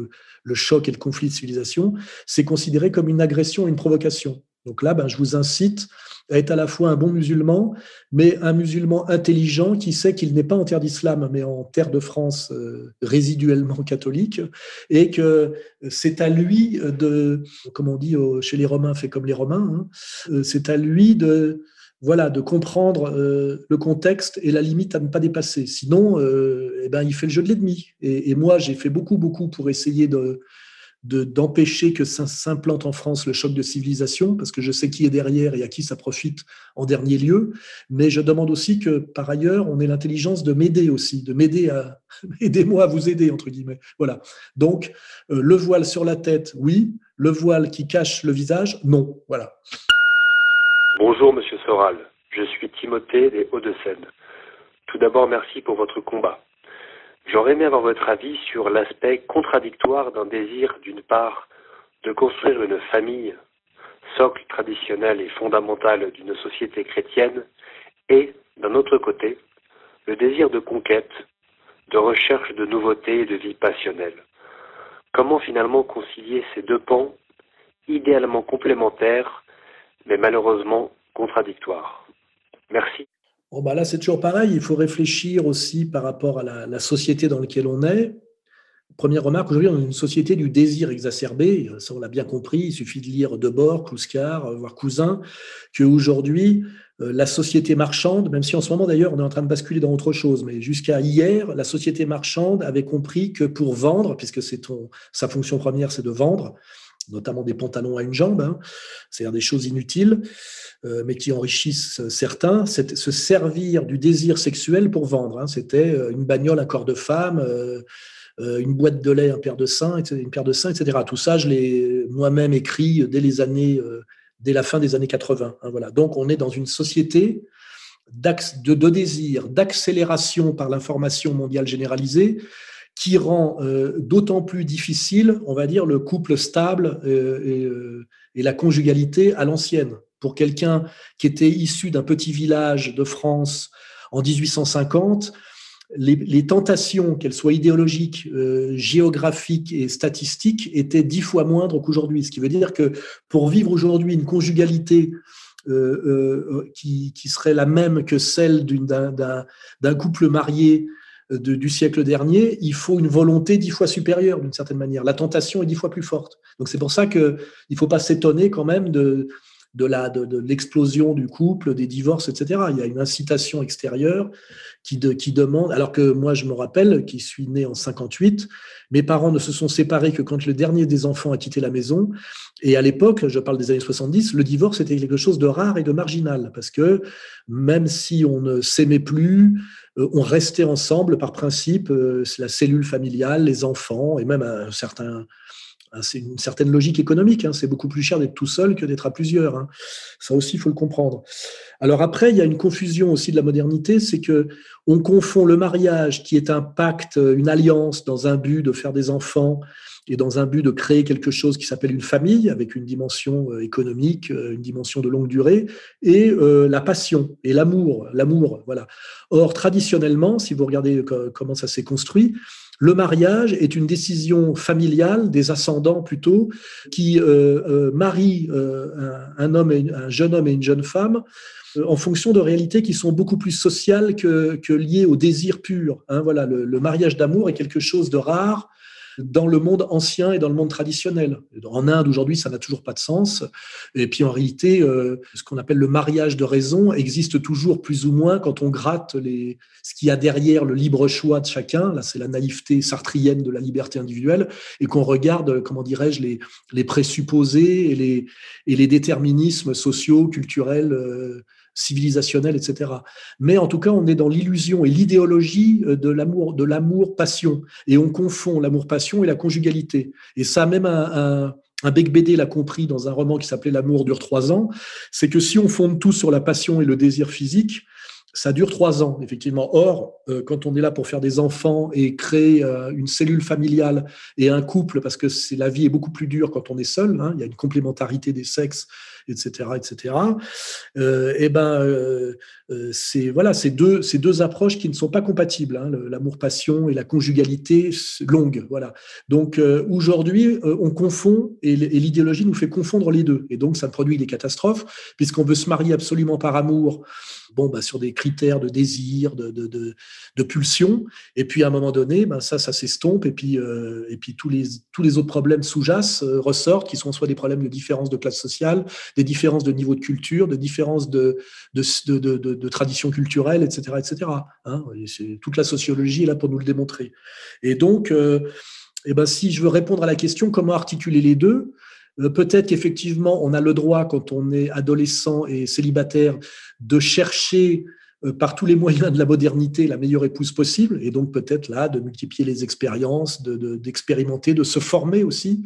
le, choc et le conflit de civilisation, c'est considéré comme une agression une provocation. Donc là, ben, je vous incite à être à la fois un bon musulman, mais un musulman intelligent qui sait qu'il n'est pas en terre d'islam, mais en terre de France euh, résiduellement catholique, et que c'est à lui de, comme on dit chez les Romains, fait comme les Romains, hein, euh, c'est à lui de voilà, de comprendre euh, le contexte et la limite à ne pas dépasser. Sinon, euh, eh ben, il fait le jeu de l'ennemi. Et, moi, j'ai fait beaucoup, beaucoup pour essayer de, d'empêcher que ça s'implante en France le choc de civilisation, parce que je sais qui est derrière et à qui ça profite en dernier lieu. Mais je demande aussi que, par ailleurs, on ait l'intelligence de m'aider aussi, de m'aider à aidez-moi à vous aider entre guillemets. Voilà. Donc, euh, le voile sur la tête, oui. Le voile qui cache le visage, non. Voilà. Bonjour Monsieur Soral, je suis Timothée des Hauts-de-Seine. Tout d'abord, merci pour votre combat. J'aurais aimé avoir votre avis sur l'aspect contradictoire d'un désir, d'une part, de construire une famille, socle traditionnel et fondamental d'une société chrétienne, et, d'un autre côté, le désir de conquête, de recherche de nouveautés et de vie passionnelle. Comment finalement concilier ces deux pans, idéalement complémentaires, mais malheureusement contradictoire. Merci. Bon, bah là, c'est toujours pareil. Il faut réfléchir aussi par rapport à la, société dans laquelle on est. Première remarque, aujourd'hui, on est une société du désir exacerbé. Ça, on l'a bien compris. Il suffit de lire Debord, Kluskar, voire Cousin, qu'aujourd'hui, euh, la société marchande, même si en ce moment d'ailleurs on est en train de basculer dans autre chose, mais jusqu'à hier, la société marchande avait compris que pour vendre, puisque c'est sa fonction première, c'est de vendre, notamment des pantalons à une jambe, hein. c'est-à-dire des choses inutiles, euh, mais qui enrichissent certains, se servir du désir sexuel pour vendre. Hein. C'était euh, une bagnole à corps de femme, euh, une boîte de lait, un paire de seins, une paire de seins, etc. Tout ça, je l'ai moi-même écrit dès les années, dès la fin des années 80. Hein, voilà. Donc, on est dans une société de désir, d'accélération par l'information mondiale généralisée, qui rend d'autant plus difficile, on va dire, le couple stable et, et la conjugalité à l'ancienne. Pour quelqu'un qui était issu d'un petit village de France en 1850, les, tentations, qu'elles soient idéologiques, euh, géographiques et statistiques, étaient dix fois moindres qu'aujourd'hui. Ce qui veut dire que pour vivre aujourd'hui une conjugalité euh, euh, qui, qui, serait la même que celle d'un couple marié du siècle dernier, il faut une volonté dix fois supérieure d'une certaine manière. La tentation est dix fois plus forte. Donc c'est pour ça qu'il ne faut pas s'étonner quand même de, de la de, l'explosion du couple, des divorces, etc. Il y a une incitation extérieure qui, qui demande, alors que moi je me rappelle, qui suis né en 58, mes parents ne se sont séparés que quand le dernier des enfants a quitté la maison. Et à l'époque, je parle des années 70, le divorce était quelque chose de rare et de marginal, parce que même si on ne s'aimait plus, on restait ensemble par principe, euh, la cellule familiale, les enfants, et même un certain une certaine logique économique. Hein. C'est beaucoup plus cher d'être tout seul que d'être à plusieurs. Hein. Ça aussi, il faut le comprendre. Alors après, il y a une confusion aussi de la modernité, c'est que on confond le mariage, qui est un pacte, une alliance dans un but de faire des enfants et dans un but de créer quelque chose qui s'appelle une famille, avec une dimension euh, économique, euh, une dimension de longue durée, et euh, la passion et l'amour, l'amour, voilà. Or, traditionnellement, si vous regardez comment ça s'est construit, le mariage est une décision familiale, des ascendants plutôt, qui euh, marie un, homme et un jeune homme et une jeune femme en fonction de réalités qui sont beaucoup plus sociales que, liées au désir pur. Hein. voilà, le mariage d'amour est quelque chose de rare, dans le monde ancien et dans le monde traditionnel. En Inde, aujourd'hui, ça n'a toujours pas de sens. Et puis, en réalité, euh, ce qu'on appelle le mariage de raison existe toujours plus ou moins quand on gratte les, ce qu'il y a derrière le libre choix de chacun. Là, c'est la naïveté sartrienne de la liberté individuelle et qu'on regarde, comment dirais-je, les, les présupposés et les, et les déterminismes sociaux, culturels, euh, civilisationnel, etc. Mais en tout cas, on est dans l'illusion et l'idéologie euh, de l'amour, de l'amour-passion. Et on confond l'amour-passion et la conjugalité. Et ça, même un, un, Bec BD l'a compris dans un roman qui s'appelait L'amour dure trois ans, c'est que si on fonde tout sur la passion et le désir physique, ça dure trois ans, effectivement. Or, euh, quand on est là pour faire des enfants et créer euh, une cellule familiale et un couple, parce que la vie est beaucoup plus dure quand on est seul, hein, il y a une complémentarité des sexes etc., etc. Euh, et ben, euh, euh, c'est voilà, ces deux, ces deux approches qui ne sont pas compatibles, hein, l'amour-passion et la conjugalité longue. Voilà. Donc aujourd'hui, on confond et l'idéologie nous fait confondre les deux, et donc ça produit des catastrophes puisqu'on veut se marier absolument par amour bon, bah, sur des critères de désir, de, de, pulsion. Et puis, à un moment donné, ben, ça, ça s'estompe. Et puis, et puis tous, les, tous les autres problèmes sous-jacent ressortent, qui sont soit des problèmes de différence de classe sociale, des différences de niveau de culture, de différences de, de, tradition culturelle, etc. etc. Hein toute la sociologie est là pour nous le démontrer. Et donc, euh, et ben, si je veux répondre à la question comment articuler les deux, euh, peut-être qu'effectivement, on a le droit, quand on est adolescent et célibataire, de chercher euh, par tous les moyens de la modernité la meilleure épouse possible, et donc peut-être là de multiplier les expériences, d'expérimenter, de, se former aussi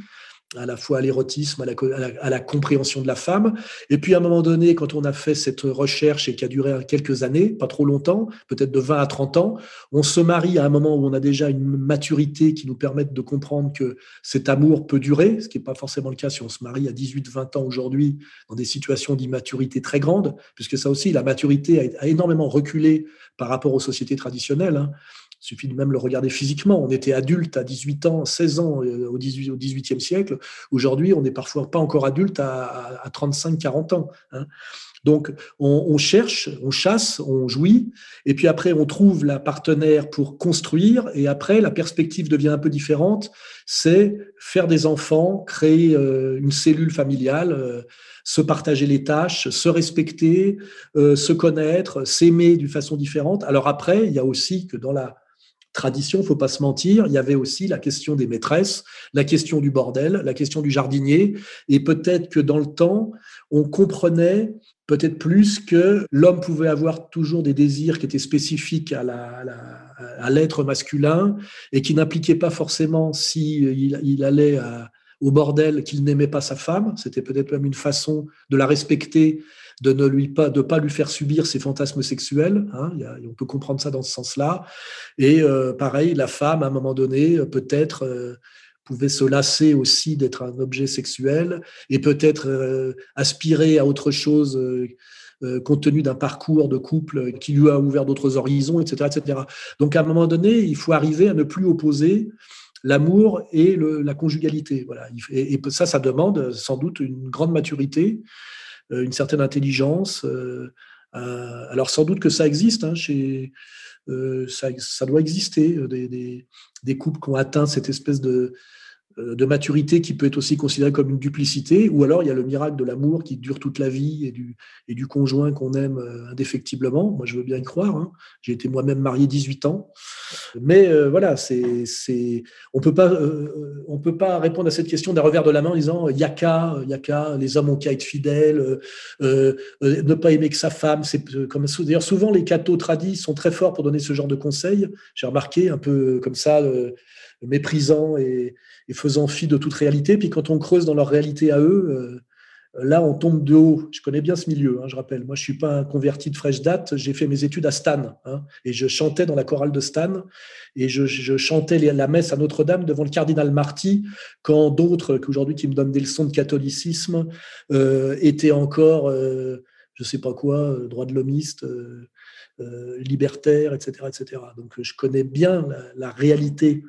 à la fois à l'érotisme, à la, compréhension de la femme. Et puis à un moment donné, quand on a fait cette recherche et qui a duré quelques années, pas trop longtemps, peut-être de 20 à 30 ans, on se marie à un moment où on a déjà une maturité qui nous permette de comprendre que cet amour peut durer, ce qui n'est pas forcément le cas si on se marie à 18, 20 ans aujourd'hui, dans des situations d'immaturité très grandes, puisque ça aussi, la maturité a, énormément reculé par rapport aux sociétés traditionnelles. Hein. Suffit de même le regarder physiquement. On était adulte à 18 ans, 16 ans euh, au, 18, au 18e siècle. Aujourd'hui, on n'est parfois pas encore adulte à, 35, 40 ans. Hein. Donc, on, cherche, on chasse, on jouit, et puis après, on trouve la partenaire pour construire, et après, la perspective devient un peu différente. C'est faire des enfants, créer euh, une cellule familiale, euh, se partager les tâches, se respecter, se connaître, s'aimer d'une façon différente. Alors après, il y a aussi que dans la tradition, faut pas se mentir, il y avait aussi la question des maîtresses, la question du bordel, la question du jardinier, et peut-être que dans le temps, on comprenait peut-être plus que l'homme pouvait avoir toujours des désirs qui étaient spécifiques à, l'être masculin et qui n'impliquaient pas forcément si il, allait au bordel qu'il n'aimait pas sa femme. C'était peut-être même une façon de la respecter, de ne lui pas de pas lui faire subir ses fantasmes sexuels. Hein. on peut comprendre ça dans ce sens-là. Et euh, pareil, la femme, à un moment donné, peut-être euh, pouvait se lasser aussi d'être un objet sexuel et peut-être euh, aspirer à autre chose euh, euh, compte tenu d'un parcours de couple qui lui a ouvert d'autres horizons, etc., etc. Donc à un moment donné, il faut arriver à ne plus opposer l'amour et la conjugalité. Voilà. Et, ça, ça demande sans doute une grande maturité, une certaine intelligence. alors sans doute que ça existe hein, chez, ça, doit exister, des, couples qui ont atteint cette espèce de, euh, de maturité qui peut être aussi considérée comme une duplicité, ou alors il y a le miracle de l'amour qui dure toute la vie et du, et du conjoint qu'on aime euh, indéfectiblement. Moi, je veux bien y croire. Hein. J'ai été moi-même marié 18 ans. Mais euh, voilà, c'est, c'est, on pas, on peut pas répondre à cette question d'un revers de la main en disant il y a qu'à, il y a qu'à, les hommes ont qu'à être fidèles, ne pas aimer que sa femme. C'est comme d'ailleurs souvent les cathos tradis sont très forts pour donner ce genre de conseils. J'ai remarqué un peu comme ça méprisant et, faisant fi de toute réalité. Puis quand on creuse dans leur réalité à eux, euh, là, on tombe de haut. Je connais bien ce milieu, hein, je rappelle. Moi, je suis pas un converti de fraîche date. J'ai fait mes études à Stan hein, et je chantais dans la chorale de Stan et je, chantais la messe à Notre-Dame devant le cardinal Marty quand d'autres, qu'aujourd'hui qui me donnent des leçons de catholicisme, euh, étaient encore, euh, je sais pas quoi, droit de l'homiste. Libertaire, etc., etc. Donc je connais bien la, réalité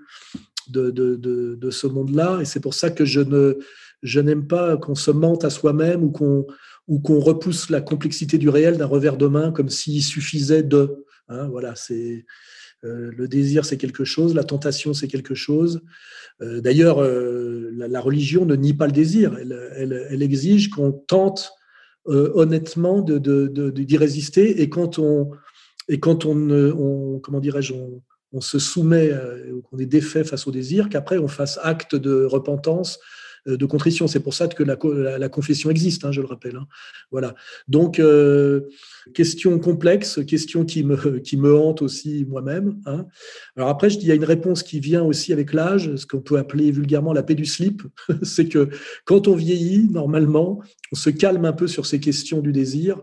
de, de, ce monde-là, et c'est pour ça que je ne je n'aime pas qu'on se mente à soi-même ou qu'on ou qu'on repousse la complexité du réel d'un revers de main comme s'il suffisait de. Hein, voilà, c'est euh, le désir, c'est quelque chose, la tentation, c'est quelque chose. Euh, d'ailleurs, la, religion ne nie pas le désir, elle, elle, exige qu'on tente honnêtement d'y de, de, résister, et quand on et quand on, on comment dirais-je, on, se soumet, euh, qu'on est défait face au désir, qu'après on fasse acte de repentance, euh, de contrition. C'est pour ça que la, la, confession existe, hein, je le rappelle. Hein. Voilà. Donc, euh, question complexe, question qui me, qui me hante aussi moi-même. Hein. Alors après, il y a une réponse qui vient aussi avec l'âge, ce qu'on peut appeler vulgairement la paix du slip. C'est que quand on vieillit, normalement, on se calme un peu sur ces questions du désir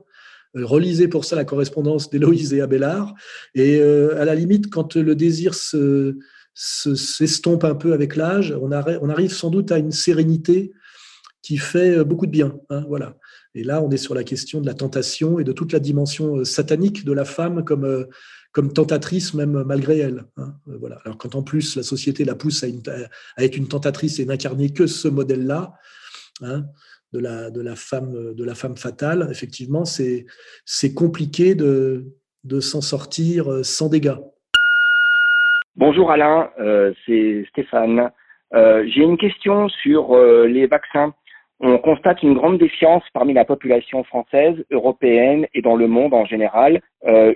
relisez pour ça la correspondance d'Héloïse et Abélard. Et euh, à la limite, quand le désir se, s'estompe un peu avec l'âge, on, arrive sans doute à une sérénité qui fait euh, beaucoup de bien. Hein, voilà. Et là, on est sur la question de la tentation et de toute la dimension satanique de la femme comme, comme tentatrice, même malgré elle. Hein, voilà. Alors quand en plus la société la pousse à, à être une tentatrice et n'incarner que ce modèle-là, hein, de la, de la, femme, de la femme fatale, effectivement, c'est compliqué de, de s'en sortir euh, sans dégâts. Bonjour Alain, euh, c'est Stéphane. Euh, j'ai une question sur les vaccins. On constate une grande défiance parmi la population française, européenne et dans le monde en général,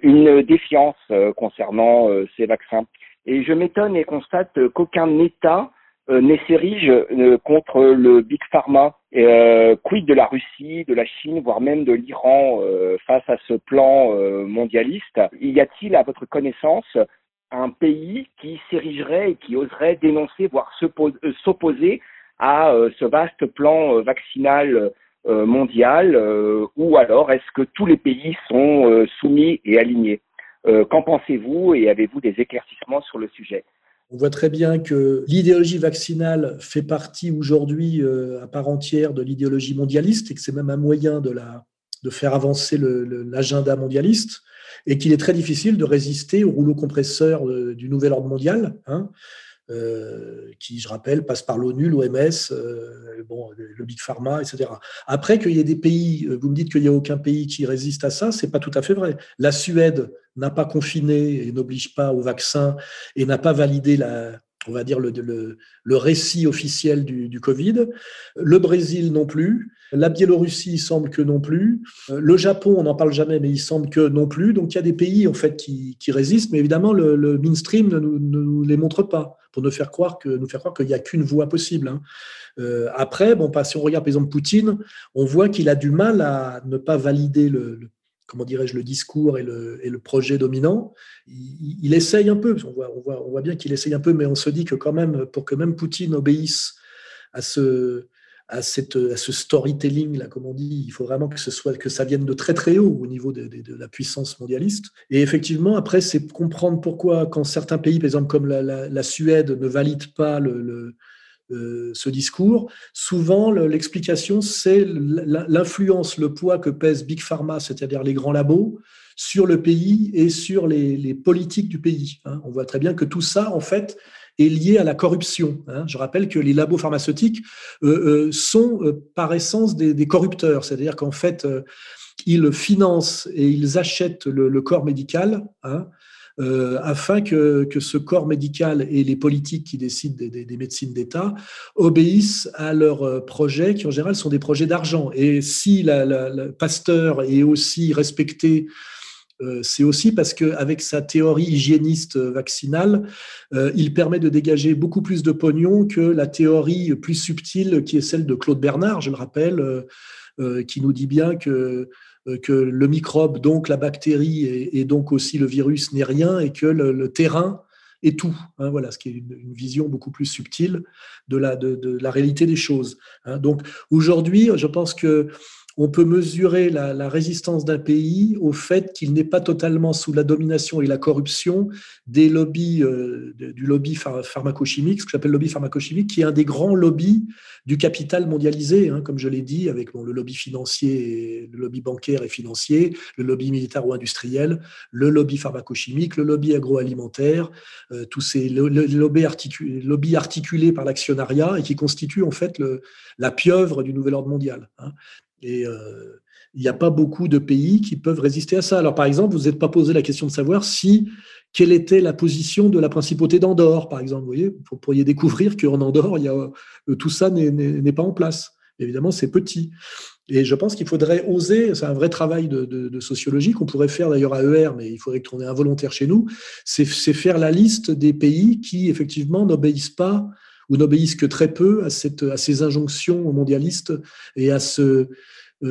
une défiance concernant ces vaccins. Et je m'étonne et constate qu'aucun État euh, n'essérige euh, contre le Big Pharma. Euh, quid de la Russie, de la Chine, voire même de l'Iran face à ce plan mondialiste? Y a-t-il, à votre connaissance, un pays qui s'érigerait et qui oserait dénoncer, voire s'opposer à ce vaste plan vaccinal mondial Ou alors est-ce que tous les pays sont soumis et alignés? Qu'en pensez-vous et avez-vous des éclaircissements sur le sujet? On voit très bien que l'idéologie vaccinale fait partie aujourd'hui euh, à part entière de l'idéologie mondialiste et que c'est même un moyen de, faire avancer l'agenda mondialiste et qu'il est très difficile de résister au rouleau compresseur euh, du nouvel ordre mondial. Hein, euh, qui, je rappelle, passe par l'ONU, l'OMS, euh, bon, le Big Pharma, etc. Après qu'il y ait des pays, euh, vous me dites qu'il n'y a aucun pays qui résiste à ça, c'est pas tout à fait vrai. La Suède n'a pas confiné et n'oblige pas au vaccin et n'a pas validé la, on va dire le, le, récit officiel du, Covid. Le Brésil non plus. La Biélorussie, il semble que non plus. Le Japon, on n'en parle jamais, mais il semble que non plus. Donc il y a des pays en fait qui, résistent, mais évidemment le, mainstream ne nous les montre pas pour nous faire croire que nous faire croire qu'il n'y a qu'une voie possible. Hein. après, bon, si on regarde par exemple Poutine, on voit qu'il a du mal à ne pas valider le, comment dirais-je, le discours et le, et le projet dominant. Il, il, essaye un peu, on voit, on voit, on voit bien qu'il essaye un peu, mais on se dit que quand même, pour que même Poutine obéisse à ce, à, cette, à ce storytelling, là, comme on dit. Il faut vraiment que, ce soit, que ça vienne de très très haut au niveau de, la puissance mondialiste. Et effectivement, après, c'est comprendre pourquoi, quand certains pays, par exemple comme la, Suède, ne valident pas euh, ce discours, souvent l'explication, c'est l'influence, le poids que pèse Big Pharma, c'est-à-dire les grands labos, sur le pays et sur les, politiques du pays. Hein. On voit très bien que tout ça, en fait, est lié à la corruption. Hein. Je rappelle que les labos pharmaceutiques euh, euh, sont euh, par essence des, corrupteurs, c'est-à-dire qu'en fait, ils financent et ils achètent le, corps médical. Hein, afin que, ce corps médical et les politiques qui décident des, médecines d'État obéissent à leurs projets, qui en général sont des projets d'argent. Et si le Pasteur est aussi respecté c'est aussi parce qu'avec sa théorie hygiéniste vaccinale, euh, il permet de dégager beaucoup plus de pognon que la théorie plus subtile qui est celle de Claude Bernard, je le rappelle, euh, qui nous dit bien que, que le microbe, donc la bactérie et, donc aussi le virus n'est rien et que le, terrain est tout. Hein, voilà, ce qui est une, vision beaucoup plus subtile de la, de, la réalité des choses. Hein. Donc aujourd'hui, je pense que on peut mesurer la, résistance d'un pays au fait qu'il n'est pas totalement sous la domination et la corruption des lobbies, euh, du lobby pharmacochimique, ce que j'appelle lobby pharmacochimique, qui est un des grands lobbies du capital mondialisé, hein, comme je l'ai dit, avec le lobby financier, le lobby bancaire et financier, le lobby militaire ou industriel, le lobby pharmacochimique, le lobby agroalimentaire, euh, tous ces lobbies articulés, par l'actionnariat et qui constituent en fait la pieuvre du nouvel ordre mondial. Hein. Et euh, il n'y a pas beaucoup de pays qui peuvent résister à ça. Alors, par exemple, vous n'êtes pas posé la question de savoir si quelle était la position de la principauté d'Andorre, par exemple. Vous pourriez découvrir qu'en Andorre, y a, euh, tout ça n'est pas en place. Évidemment, c'est petit. Et je pense qu'il faudrait oser, c'est un vrai travail de, sociologie qu'on pourrait faire d'ailleurs à ER, mais il faudrait qu'on ait un volontaire chez nous, c'est faire la liste des pays qui, effectivement, n'obéissent pas ou n'obéissent que très peu à, à ces injonctions mondialistes et à ce,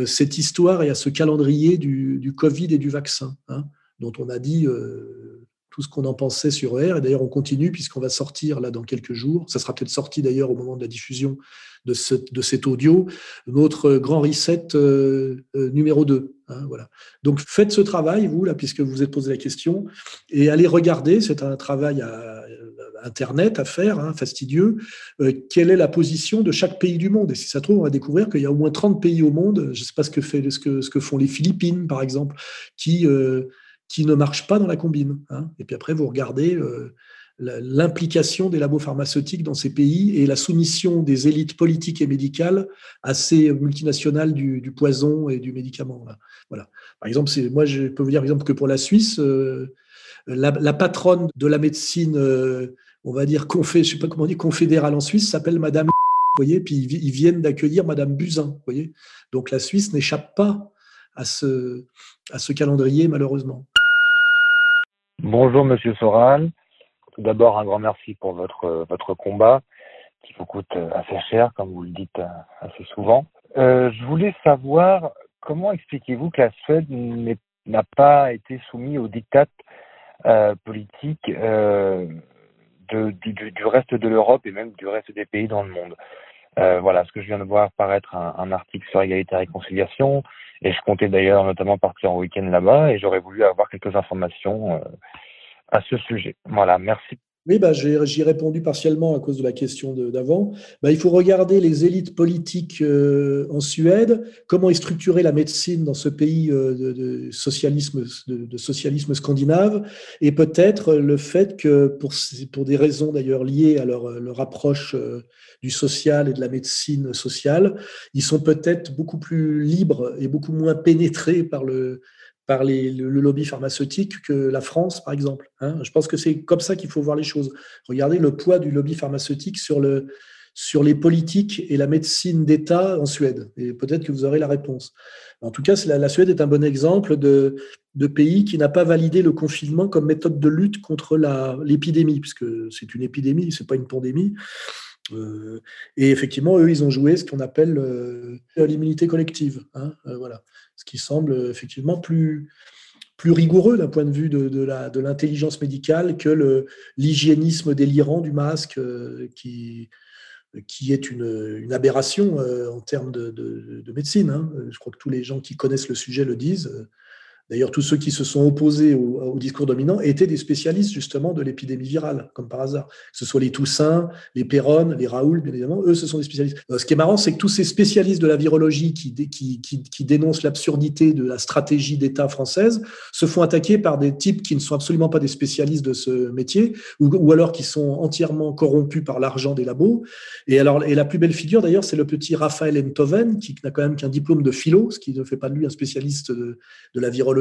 cette histoire et à ce calendrier du, Covid et du vaccin, hein, dont on a dit euh, tout ce qu'on en pensait sur ER. Et d'ailleurs, on continue puisqu'on va sortir là dans quelques jours. Ça sera peut-être sorti d'ailleurs au moment de la diffusion de cet audio, notre grand reset euh, numéro 2. Hein, voilà. Donc faites ce travail, vous, là, puisque vous vous êtes posé la question, et allez regarder, c'est un travail à, Internet à faire, hein, fastidieux, euh, quelle est la position de chaque pays du monde? Et si ça trouve, on va découvrir qu'il y a au moins 30 pays au monde, je ne sais pas ce que, font les Philippines, par exemple, qui, euh, qui ne marchent pas dans la combine. Hein. Et puis après, vous regardez euh, l'implication des labos pharmaceutiques dans ces pays et la soumission des élites politiques et médicales à ces multinationales du, poison et du médicament. Voilà. Par exemple, moi, je peux vous dire, par exemple, que pour la Suisse, la, patronne de la médecine on va dire, confé, en Suisse s'appelle Madame. Vous voyez, puis ils viennent d'accueillir Madame Buzyn. Voyez, donc la Suisse n'échappe pas à ce, calendrier malheureusement. Bonjour Monsieur Soral. Tout d'abord un grand merci pour votre combat qui vous coûte assez cher, comme vous le dites assez souvent. Euh, je voulais savoir comment expliquez-vous que la Suède n'a pas été soumise au diktat euh, politique euh, du, reste de l'Europe et même du reste des pays dans le monde. Euh, voilà, ce que je viens de voir paraître un, article sur égalité et réconciliation, et je comptais d'ailleurs notamment partir en week-end là-bas, et j'aurais voulu avoir quelques informations euh, à ce sujet. Voilà, merci oui, bah, j'y ai répondu partiellement à cause de la question d'avant. Bah, il faut regarder les élites politiques euh, en Suède, comment est structurée la médecine dans ce pays euh, de, socialisme, de, socialisme scandinave, et peut-être le fait que, pour, pour des raisons d'ailleurs liées à leur, leur approche euh, du social et de la médecine sociale, ils sont peut-être beaucoup plus libres et beaucoup moins pénétrés par le, par le, lobby pharmaceutique que la France, par exemple. Hein. Je pense que c'est comme ça qu'il faut voir les choses. Regardez le poids du lobby pharmaceutique sur, le, sur les politiques et la médecine d'État en Suède. Et peut-être que vous aurez la réponse. En tout cas, la, Suède est un bon exemple de, de pays qui n'a pas validé le confinement comme méthode de lutte contre l'épidémie, puisque c'est une épidémie, c'est pas une pandémie. Euh, et effectivement, eux, ils ont joué ce qu'on appelle euh, l'immunité collective. Hein, euh, voilà. Qui semble effectivement plus, plus rigoureux d'un point de vue de, de l'intelligence médicale que l'hygiénisme délirant du masque qui, qui est une, une aberration en termes de, de médecine. Hein. Je crois que tous les gens qui connaissent le sujet le disent. D'ailleurs, tous ceux qui se sont opposés au, discours dominant étaient des spécialistes justement de l'épidémie virale, comme par hasard. Que ce soit les Toussaint, les Perron, les Raoul, bien évidemment, eux, ce sont des spécialistes. Euh, ce qui est marrant, c'est que tous ces spécialistes de la virologie qui, dénoncent l'absurdité de la stratégie d'État française se font attaquer par des types qui ne sont absolument pas des spécialistes de ce métier, ou, alors qui sont entièrement corrompus par l'argent des labos. Et, alors, et la plus belle figure, d'ailleurs, c'est le petit Raphaël Enthoven, qui n'a quand même qu'un diplôme de philo, ce qui ne fait pas de lui un spécialiste de, de la virologie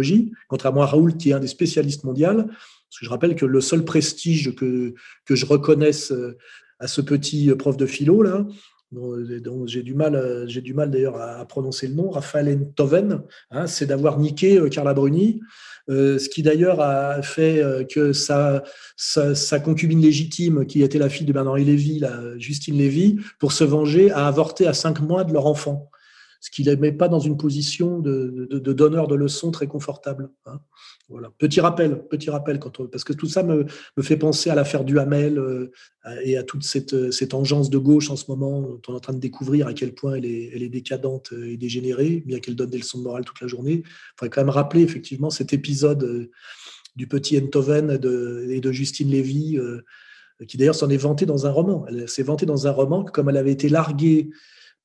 contrairement à Raoul qui est un des spécialistes mondiaux. Parce que je rappelle que le seul prestige que, que je reconnaisse euh, à ce petit euh, prof de philo, là, dont, j'ai du mal, euh, j'ai du mal d'ailleurs à prononcer le nom, Raphaël Enthoven, hein, c'est d'avoir niqué Carla Bruni, ce qui d'ailleurs a fait que sa, sa, concubine légitime, qui était la fille de Bernard Lévy, la Justine Lévy, pour se venger, a avorté à cinq mois de leur enfant ce qui ne les met pas dans une position de, donneur de leçons très confortable. Hein. Voilà. Petit rappel, petit rappel, quand parce que tout ça me, fait penser à l'affaire du Hamel euh, et à toute cette, cette engeance de gauche en ce moment, dont on est en train de découvrir à quel point elle est, elle est décadente et dégénérée, bien qu'elle donne des leçons de morale toute la journée. Il faudrait quand même rappeler effectivement cet épisode euh, du petit Enthoven et de Justine Lévy, euh, qui d'ailleurs s'en est vantée dans un roman. Elle s'est vantée dans un roman que comme elle avait été larguée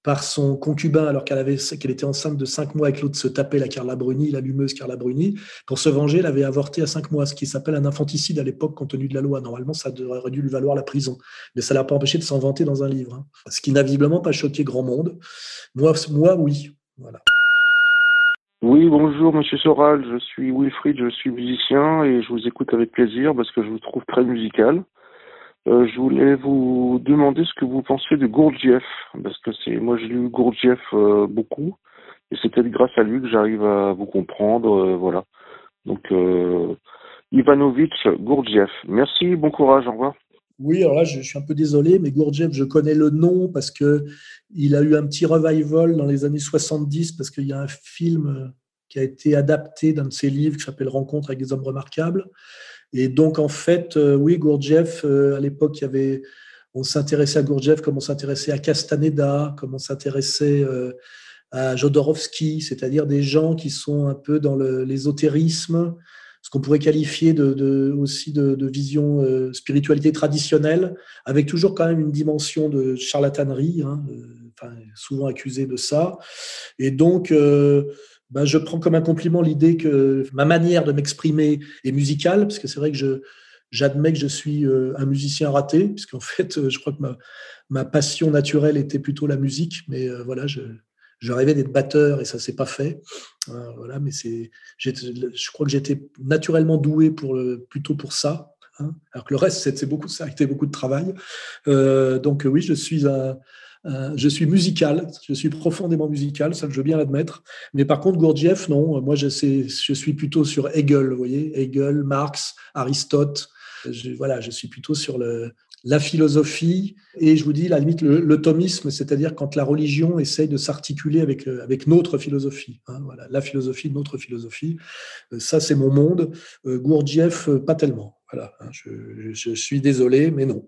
par son concubin alors qu'elle avait était enceinte de cinq mois et que l'autre se tapait la Carla Bruni, la lumeuse Carla Bruni. Pour se venger, elle avait avorté à cinq mois, ce qui s'appelle un infanticide à l'époque compte tenu de la loi. Normalement, ça aurait dû lui valoir la prison. Mais ça l'a pas empêché de s'en vanter dans un livre. Hein. Ce qui n'a visiblement pas choqué grand monde. Moi, moi oui. Voilà. Oui, bonjour Monsieur Soral, je suis Wilfried, je suis musicien et je vous écoute avec plaisir parce que je vous trouve très musical. Euh, je voulais vous demander ce que vous pensez de Gurdjieff, parce que c'est moi j'ai lu Gurdjieff euh, beaucoup, et c'est peut-être grâce à lui que j'arrive à vous comprendre, euh, voilà. Donc Ivanovitch Gurdjieff. Merci, bon courage, au revoir. Oui, alors là, je, suis un peu désolé, mais Gurdjieff, je connais le nom parce que il a eu un petit revival dans les années 70 parce qu'il y a un film qui a été adapté d'un de ses livres qui s'appelle Rencontre avec des hommes remarquables. Et donc, en fait, euh, oui, Gurdjieff, euh, à l'époque, on s'intéressait à Gurdjieff comme on s'intéressait à Castaneda, comme on s'intéressait euh, à Jodorowsky, c'est-à-dire des gens qui sont un peu dans l'ésotérisme, ce qu'on pourrait qualifier de, aussi de, vision spiritualité traditionnelle, avec toujours quand même une dimension de charlatanerie, hein, souvent accusé de ça. Et donc, ben, je prends comme un compliment l'idée que ma manière de m'exprimer est musicale, parce que c'est vrai que j'admets que je suis euh, un musicien raté, puisqu'en fait, euh, je crois que ma, ma, passion naturelle était plutôt la musique, mais euh, voilà, je, je rêvais d'être batteur et ça s'est pas fait. voilà, mais c'est, je crois que j'étais naturellement doué pour plutôt pour ça. Hein, alors que le reste, c'est, beaucoup, ça a été beaucoup de travail. donc oui, je suis un, euh, je suis musical, je suis profondément musical, ça je veux bien l'admettre. Mais par contre, Gurdjieff, non. Moi, je, suis plutôt sur Hegel, vous voyez, Hegel, Marx, Aristote. Je, voilà, je suis plutôt sur la philosophie et je vous dis la limite le, c'est-à-dire quand la religion essaye de s'articuler avec, euh, notre philosophie. Hein, voilà, la philosophie, notre philosophie. Euh, ça, c'est mon monde. Gurdjieff, pas tellement. Voilà, hein, je suis désolé, mais non.